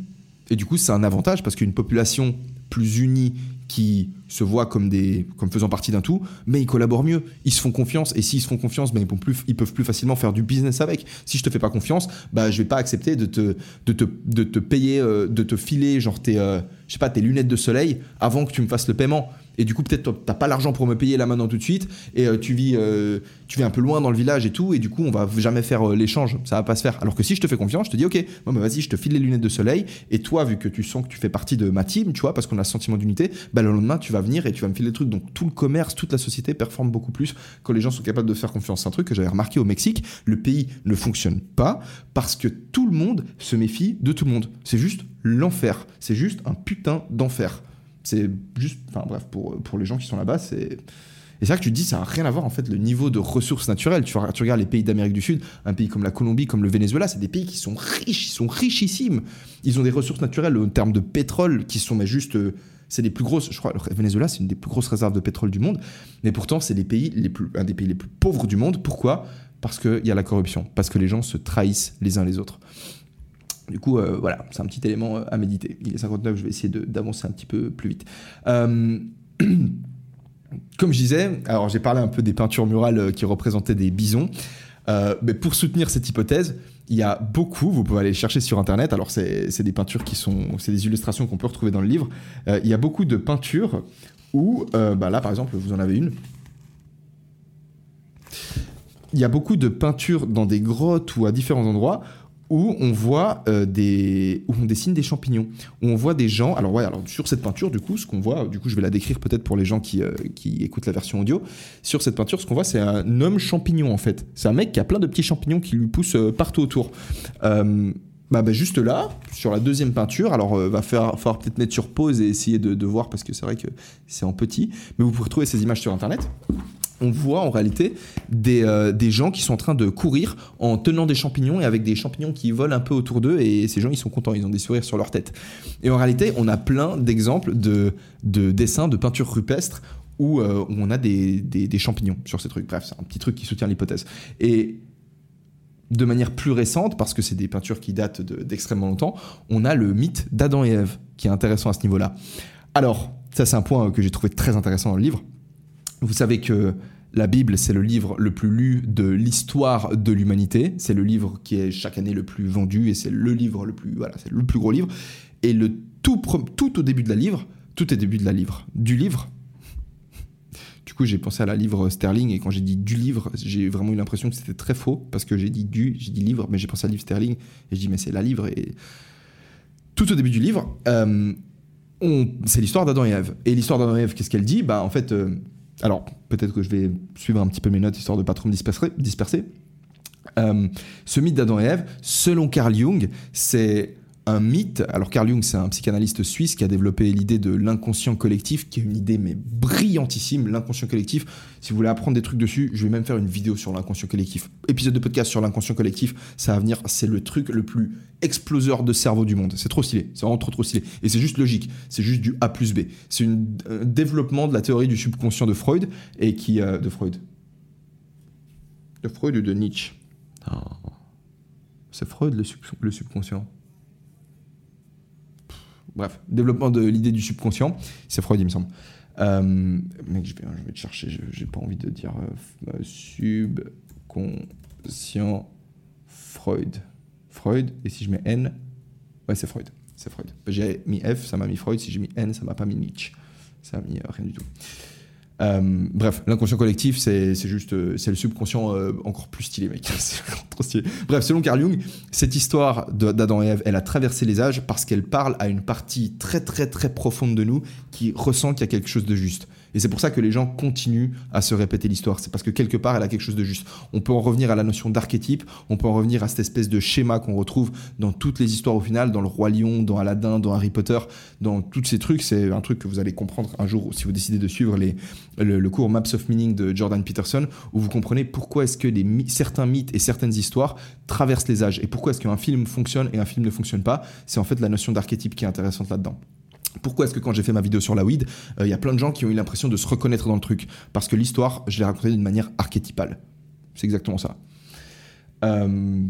et du coup, c'est un avantage parce qu'une population plus unie qui se voient comme, des, comme faisant partie d'un tout, mais ils collaborent mieux, ils se font confiance, et s'ils se font confiance, ben, ils, peuvent plus, ils peuvent plus facilement faire du business avec. Si je te fais pas confiance, bah, je vais pas accepter de te, de te, de te payer, euh, de te filer genre tes, euh, je sais pas, tes lunettes de soleil avant que tu me fasses le paiement. Et du coup peut-être t'as pas l'argent pour me payer là maintenant tout de suite, et euh, tu vis, euh, tu vis un peu loin dans le village et tout, et du coup on va jamais faire euh, l'échange, ça va pas se faire. Alors que si je te fais confiance, je te dis ok, bon, bah, vas-y, je te file les lunettes de soleil, et toi vu que tu sens que tu fais partie de ma team, tu vois, parce qu'on a ce sentiment d'unité, bah le lendemain tu vas venir et tu vas me filer le truc. Donc tout le commerce, toute la société performe beaucoup plus quand les gens sont capables de faire confiance. C'est un truc que j'avais remarqué au Mexique, le pays ne fonctionne pas parce que tout le monde se méfie de tout le monde. C'est juste l'enfer. C'est juste un putain d'enfer. C'est juste, enfin bref, pour, pour les gens qui sont là-bas, c'est. Et c'est vrai que tu te dis, ça n'a rien à voir en fait le niveau de ressources naturelles. Tu, regardes les pays d'Amérique du Sud, un pays comme la Colombie, comme le Venezuela, c'est des pays qui sont riches, ils sont richissimes. Ils ont des ressources naturelles en termes de pétrole qui sont mais juste. euh, c'est les plus grosses, je crois, le Venezuela, c'est une des plus grosses réserves de pétrole du monde, mais pourtant, c'est les pays les plus, un des pays les plus pauvres du monde. Pourquoi? Parce qu'il y a la corruption, parce que les gens se trahissent les uns les autres. Du coup, euh, voilà, c'est un petit élément euh, à méditer. Il est 59, je vais essayer d'avancer un petit peu plus vite. Euh, comme je disais, alors j'ai parlé un peu des peintures murales qui représentaient des bisons. Mais pour soutenir cette hypothèse, il y a beaucoup, vous pouvez aller chercher sur internet, alors c'est des peintures qui sont, c'est des illustrations qu'on peut retrouver dans le livre. Il y a beaucoup de peintures où, bah là par exemple, vous en avez une. Il y a beaucoup de peintures dans des grottes ou à différents endroits où on voit euh, des où on dessine des champignons. Où on voit des gens alors ouais alors sur cette peinture du coup ce qu'on voit du coup je vais la décrire peut-être pour les gens qui, euh, qui écoutent la version audio. Sur cette peinture ce qu'on voit c'est un homme champignon en fait. C'est un mec qui a plein de petits champignons qui lui poussent euh, partout autour. Bah, bah, juste là, sur la deuxième peinture, alors euh, va faire, falloir peut-être mettre sur pause et essayer de, de voir parce que c'est vrai que c'est en petit, mais vous pouvez trouver ces images sur internet on voit en réalité des, euh, des gens qui sont en train de courir en tenant des champignons et avec des champignons qui volent un peu autour d'eux et ces gens ils sont contents, ils ont des sourires sur leur tête. Et en réalité on a plein d'exemples de, de dessins, de peintures rupestres où, euh, où on a des, des, champignons sur ces trucs. Bref, c'est un petit truc qui soutient l'hypothèse. Et de manière plus récente, parce que c'est des peintures qui datent de- d'extrêmement longtemps, on a le mythe d'Adam et Ève qui est intéressant à ce niveau-là. Alors, ça c'est un point que j'ai trouvé très intéressant dans le livre. Vous savez que la Bible, c'est le livre le plus lu de l'histoire de l'humanité. C'est le livre qui est chaque année le plus vendu et c'est le livre le plus, voilà, c'est le plus gros livre. Et le tout, tout au début de la livre, tout est début de la livre, du livre. Du coup, j'ai pensé à la livre Sterling et quand j'ai dit du livre, j'ai vraiment eu l'impression que c'était très faux parce que j'ai dit du, j'ai dit livre, mais j'ai pensé à livre Sterling et je dis mais c'est la livre et tout au début du livre, euh, c'est l'histoire d'Adam et Ève. Et l'histoire d'Adam et Ève, qu'est-ce qu'elle dit? Bah en fait, euh, alors peut-être que je vais suivre un petit peu mes notes histoire de pas trop me disperser. disperser. Euh, ce mythe d'Adam et Ève, selon Carl Jung, c'est un mythe. Alors Carl Jung, c'est un psychanalyste suisse qui a développé l'idée de l'inconscient collectif, qui est une idée mais brillantissime. L'inconscient collectif. Si vous voulez apprendre des trucs dessus, je vais même faire une vidéo sur l'inconscient collectif. Épisode de podcast sur l'inconscient collectif, ça va venir. C'est le truc le plus exploseur de cerveau du monde. C'est trop stylé. C'est vraiment trop trop stylé. Et c'est juste logique. C'est juste du A plus B. C'est un développement de la théorie du subconscient de Freud et qui euh, de Freud. De Freud ou de Nietzsche? C'est Freud le subconscient. Bref, développement de l'idée du subconscient, c'est Freud, il me semble. Euh, mec, je vais, je vais te chercher, j'ai pas envie de dire euh, euh, subconscient Freud. Freud, et si je mets N, ouais, c'est Freud. C'est Freud. J'ai mis F, ça m'a mis Freud. Si j'ai mis N, ça m'a pas mis Nietzsche. Ça m'a mis rien du tout. Euh, bref, l'inconscient collectif, c'est juste, euh, c'est le subconscient euh, encore plus stylé, mec. trop stylé. Bref, selon Carl Jung, cette histoire d'Adam et Ève, elle a traversé les âges parce qu'elle parle à une partie très très très profonde de nous qui ressent qu'il y a quelque chose de juste. Et c'est pour ça que les gens continuent à se répéter l'histoire. C'est parce que quelque part, elle a quelque chose de juste. On peut en revenir à la notion d'archétype, on peut en revenir à cette espèce de schéma qu'on retrouve dans toutes les histoires au final, dans le Roi Lion, dans Aladdin, dans Harry Potter, dans tous ces trucs. C'est un truc que vous allez comprendre un jour si vous décidez de suivre le, cours Maps of Meaning de Jordan Peterson, où vous comprenez pourquoi est-ce que certains mythes et certaines histoires traversent les âges et pourquoi est-ce qu'un film fonctionne et un film ne fonctionne pas? C'est en fait la notion d'archétype qui est intéressante là-dedans. Pourquoi est-ce que quand j'ai fait ma vidéo sur la weed, euh, il y a plein de gens qui ont eu l'impression de se reconnaître dans le truc? Parce que l'histoire, je l'ai racontée d'une manière archétypale. C'est exactement ça. Euh,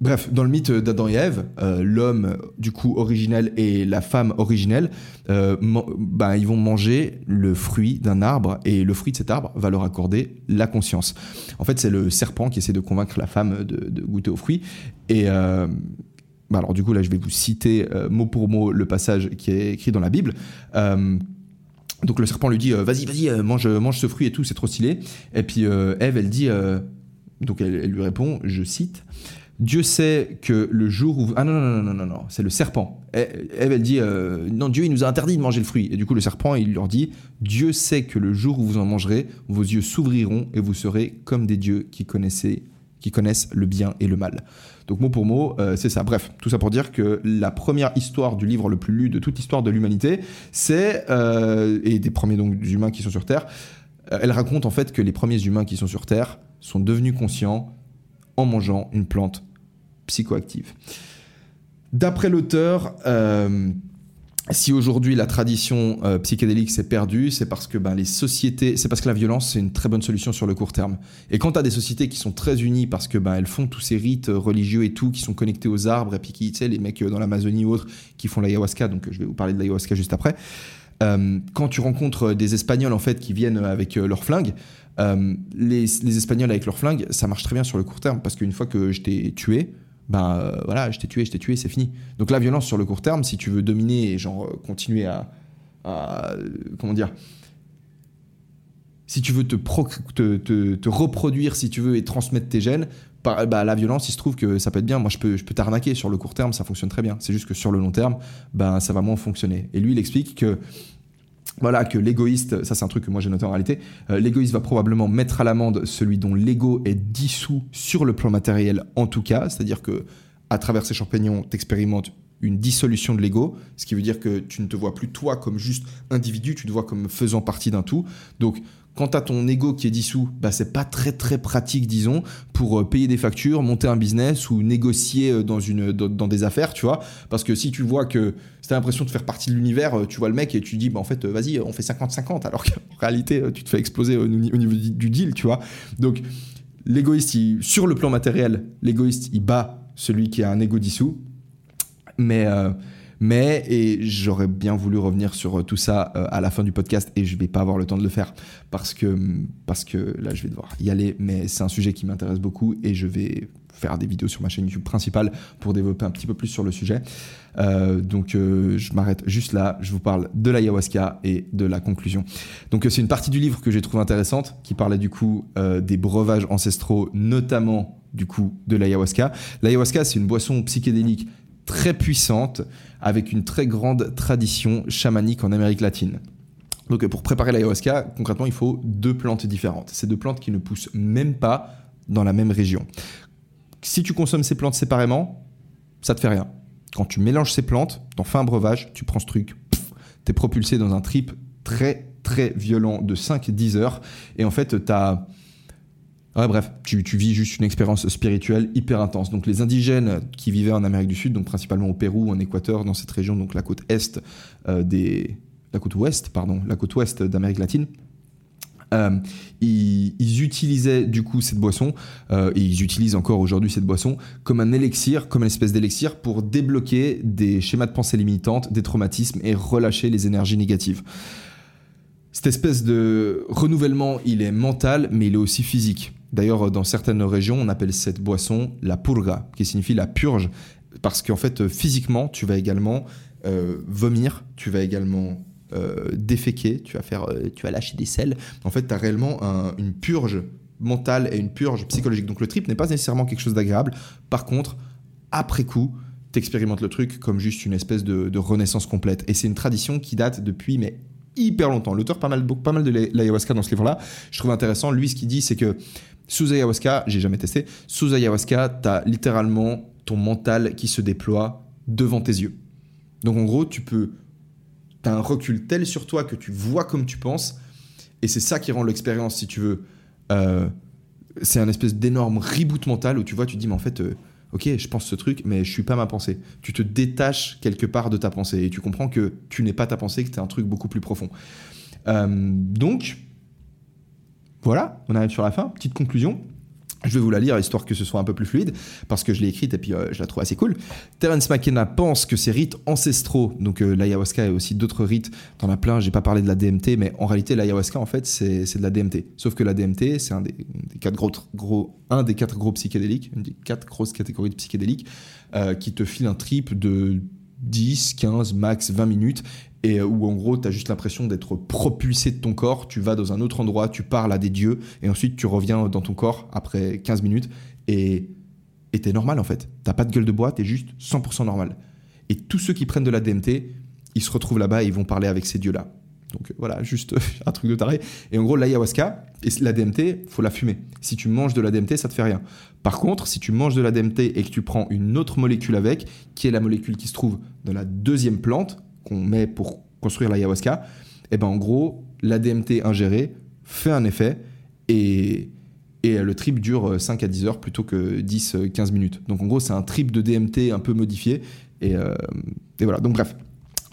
Bref, dans le mythe d'Adam et Ève, euh, l'homme du coup originel et la femme originelle, bah, ils vont manger le fruit d'un arbre et le fruit de cet arbre va leur accorder la conscience. En fait, c'est le serpent qui essaie de convaincre la femme de, de goûter au fruit. Et bah, alors du coup là, je vais vous citer euh, mot pour mot le passage qui est écrit dans la Bible. Euh, donc le serpent lui dit euh, vas-y vas-y mange mange ce fruit et tout c'est trop stylé. Et puis Ève elle dit donc elle, lui répond je cite Dieu sait que le jour où ah non non non non non non c'est le serpent Ève elle dit non Dieu il nous a interdit de manger le fruit et du coup le serpent il leur dit Dieu sait que le jour où vous en mangerez vos yeux s'ouvriront et vous serez comme des dieux qui connaissaient qui connaissent le bien et le mal. Donc mot pour mot, euh, c'est ça. Bref, tout ça pour dire que la première histoire du livre le plus lu de toute l'histoire de l'humanité, c'est euh, et des premiers donc humains qui sont sur Terre. euh, elle raconte en fait que les premiers humains qui sont sur Terre sont devenus conscients en mangeant une plante psychoactive. D'après l'auteur, si aujourd'hui la tradition euh, psychédélique s'est perdue, c'est parce que ben, les sociétés, c'est parce que la violence c'est une très bonne solution sur le court terme. Et quand tu as des sociétés qui sont très unies parce que ben elles font tous ces rites euh, religieux et tout, qui sont connectés aux arbres et puis qui, tu sais, les mecs euh, dans l'Amazonie ou autres qui font l'ayahuasca, donc je vais vous parler de l'ayahuasca juste après. Quand tu rencontres des Espagnols en fait qui viennent avec euh, leurs flingues, les, les Espagnols avec leurs flingues, ça marche très bien sur le court terme parce qu'une fois que je t'ai tué, ben euh, voilà, je t'ai tué, je t'ai tué, c'est fini. Donc la violence sur le court terme, si tu veux dominer et genre euh, continuer à, à, euh, comment dire, si tu veux te, te, te- reproduire, si tu veux, et transmettre tes gènes, bah, la violence, il se trouve que ça peut être bien. Moi, je peux, je peux t'arnaquer sur le court terme, ça fonctionne très bien. C'est juste que sur le long terme, ben, ça va moins fonctionner. Et lui, il explique que voilà que l'égoïste, ça c'est un truc que moi j'ai noté en réalité, euh, l'égoïste va probablement mettre à l'amende celui dont l'ego est dissous sur le plan matériel en tout cas, c'est-à-dire que à travers ces champignons, t'expérimentes une dissolution de l'ego, ce qui veut dire que tu ne te vois plus toi comme juste individu, tu te vois comme faisant partie d'un tout. Donc quand as ton ego qui est dissous, bah, c'est pas très très pratique, disons, pour euh, payer des factures, monter un business ou négocier euh, dans, une, dans, des affaires, tu vois. Parce que si tu vois que tu as l'impression de faire partie de l'univers, euh, tu vois le mec et tu dis, bah, en fait, vas-y, on fait 50-50, alors qu'en réalité, tu te fais exploser au, ni- au niveau du deal, tu vois. Donc, l'égoïste, sur le plan matériel, l'égoïste, il bat celui qui a un ego dissous. Mais, mais et j'aurais bien voulu revenir sur euh, tout ça euh, à la fin du podcast et je vais pas avoir le temps de le faire parce que, parce que là, je vais devoir y aller. Mais c'est un sujet qui m'intéresse beaucoup et je vais faire des vidéos sur ma chaîne YouTube principale pour développer un petit peu plus sur le sujet. Euh, donc je m'arrête juste là, je vous parle de l'ayahuasca et de la conclusion. Donc c'est une partie du livre que j'ai trouvé intéressante qui parlait du coup des breuvages ancestraux, notamment du coup de l'ayahuasca. L'ayahuasca c'est une boisson psychédélique très puissante avec une très grande tradition chamanique en Amérique latine. Donc pour préparer l'ayahuasca, concrètement, il faut deux plantes différentes. Ces deux plantes qui ne poussent même pas dans la même région. Si tu consommes ces plantes séparément, ça te fait rien. Quand tu mélanges ces plantes, t'en fais un breuvage, tu prends ce truc, t'es propulsé dans un trip très très violent de 5-10 heures. Et en fait, t'as... Bref, tu, vis juste une expérience spirituelle hyper intense. Donc les indigènes qui vivaient en Amérique du Sud, donc principalement au Pérou, en Équateur, dans cette région, donc la côte est euh. La côte ouest, pardon, la côte ouest d'Amérique latine, euh, ils, ils utilisaient du coup cette boisson, euh, et ils utilisent encore aujourd'hui cette boisson, comme un élixir, comme une espèce d'élixir pour débloquer des schémas de pensée limitantes, des traumatismes et relâcher les énergies négatives. Cette espèce de renouvellement, il est mental, mais il est aussi physique. D'ailleurs, dans certaines régions, on appelle cette boisson la purga, qui signifie la purge, parce qu'en fait, physiquement, tu vas également euh, vomir, tu vas également euh, déféquer, tu vas, faire, euh, tu vas lâcher des selles. En fait, tu as réellement un- une purge mentale et une purge psychologique. Donc le trip n'est pas nécessairement quelque chose d'agréable. Par contre, après coup, t'expérimentes le truc comme juste une espèce de, renaissance complète. Et c'est une tradition qui date depuis mais hyper longtemps. L'auteur pas mal, pas mal de la- l'ayahuasca dans ce livre-là. Je trouve intéressant. Lui, ce qu'il dit, c'est que sous ayahuasca, j'ai jamais testé, sous ayahuasca, t'as littéralement ton mental qui se déploie devant tes yeux. Donc en gros, tu peux t'as un recul tel sur toi que tu vois comme tu penses, et c'est ça qui rend l'expérience, si tu veux. euh, c'est un espèce d'énorme reboot mental où tu vois, tu te dis, mais en fait, euh, ok, je pense ce truc, mais je suis pas ma pensée. Tu te détaches quelque part de ta pensée et tu comprends que tu n'es pas ta pensée, que tu un truc beaucoup plus profond. Euh, donc, voilà, on arrive sur la fin. Petite conclusion. Je vais vous la lire histoire que ce soit un peu plus fluide parce que je l'ai écrite et puis euh, je la trouve assez cool. Terence McKenna pense que ces rites ancestraux, donc euh, l'ayahuasca et aussi d'autres rites, t'en as plein, j'ai pas parlé de la DMT, mais en réalité l'ayahuasca en fait c'est de la DMT. Sauf que la DMT c'est un des, des quatre gros, gros, un des quatre gros psychédéliques, une des quatre grosses catégories de psychédéliques euh, qui te file un trip de 10, 15, max 20 minutes et où en gros tu as juste l'impression d'être propulsé de ton corps, tu vas dans un autre endroit, tu parles à des dieux et ensuite tu reviens dans ton corps après 15 minutes et et t'es normal en fait. T'as pas de gueule de bois, t'es juste 100% normal. Et tous ceux qui prennent de la DMT, ils se retrouvent là-bas et ils vont parler avec ces dieux-là. Donc voilà, juste un truc de taré. Et en gros, l'ayahuasca et la DMT, faut la fumer. Si tu manges de la DMT, ça te fait rien. Par contre, si tu manges de la DMT et que tu prends une autre molécule avec, qui est la molécule qui se trouve dans la deuxième plante qu'on met pour construire l'ayahuasca, et eh ben en gros, la DMT ingérée fait un effet et, et le trip dure 5 à 10 heures plutôt que 10-15 minutes. Donc en gros, c'est un trip de DMT un peu modifié. Et, euh, et voilà, donc bref.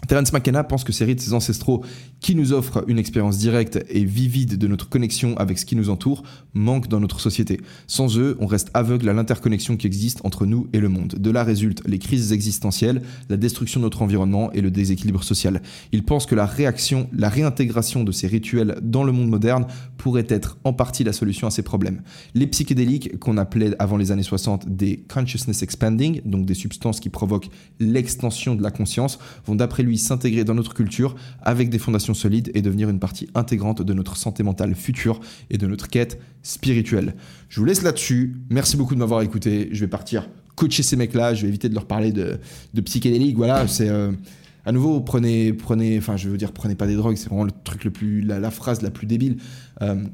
Terence McKenna pense que ces rites ancestraux qui nous offrent une expérience directe et vivide de notre connexion avec ce qui nous entoure manquent dans notre société. Sans eux, on reste aveugle à l'interconnexion qui existe entre nous et le monde. De là résultent les crises existentielles, la destruction de notre environnement et le déséquilibre social. Il pense que la réaction, la réintégration de ces rituels dans le monde moderne pourrait être en partie la solution à ces problèmes. Les psychédéliques, qu'on appelait avant les années 60 des consciousness expanding, donc des substances qui provoquent l'extension de la conscience, vont d'après lui s'intégrer dans notre culture avec des fondations solides et devenir une partie intégrante de notre santé mentale future et de notre quête spirituelle. Je vous laisse là-dessus. Merci beaucoup de m'avoir écouté. Je vais partir coacher ces mecs-là. Je vais éviter de leur parler de, de psychédélique. Voilà, c'est. Euh, à nouveau, prenez, prenez, enfin, je veux dire, prenez pas des drogues, c'est vraiment le truc le plus, la, phrase la plus débile. Euh,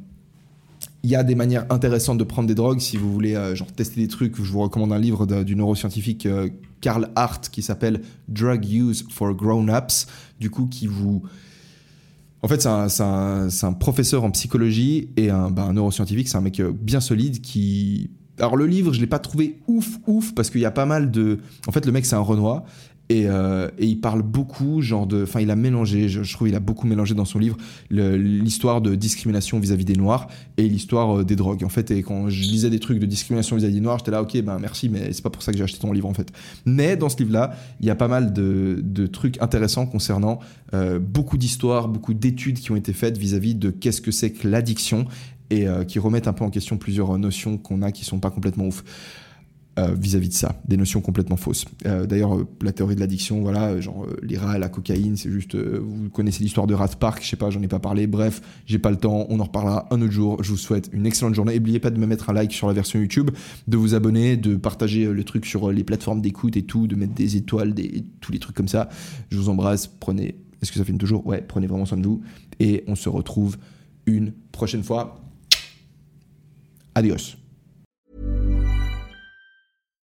il y a des manières intéressantes de prendre des drogues. Si vous voulez euh, genre tester des trucs, je vous recommande un livre du neuroscientifique euh, Carl Hart qui s'appelle Drug Use for Grown-ups. Du coup, qui vous. En fait, c'est un, un, professeur en psychologie et un, bah, un neuroscientifique. C'est un mec euh, bien solide qui. Alors, le livre, je ne l'ai pas trouvé ouf, ouf, parce qu'il y a pas mal de. En fait, le mec, c'est un Renoir. Euh, et, il parle beaucoup, genre de. Enfin, il a mélangé, je, trouve, il a beaucoup mélangé dans son livre l'histoire de discrimination vis-à-vis des Noirs et l'histoire euh, des drogues. En fait, et quand je lisais des trucs de discrimination vis-à-vis des Noirs, j'étais là, ok, ben merci, mais c'est pas pour ça que j'ai acheté ton livre, en fait. Mais dans ce livre-là, il y a pas mal de, de trucs intéressants concernant euh, beaucoup d'histoires, beaucoup d'études qui ont été faites vis-à-vis de qu'est-ce que c'est que l'addiction et qui remettent un peu en question plusieurs notions qu'on a qui sont pas complètement ouf. Euh, vis-à-vis de ça, des notions complètement fausses. Euh, d'ailleurs, euh, la théorie de l'addiction, voilà, genre les rats, la cocaïne, c'est juste, vous connaissez l'histoire de Rat Park, je sais pas, j'en ai pas parlé. Bref, j'ai pas le temps, on en reparlera un autre jour. Je vous souhaite une excellente journée. N'oubliez pas de me mettre un like sur la version YouTube, de vous abonner, de partager le truc sur les plateformes d'écoute et tout, de mettre des étoiles, des, tous les trucs comme ça. Je vous embrasse. Prenez, est-ce que ça fait toujours? Ouais, prenez vraiment soin de vous et on se retrouve une prochaine fois. Adios.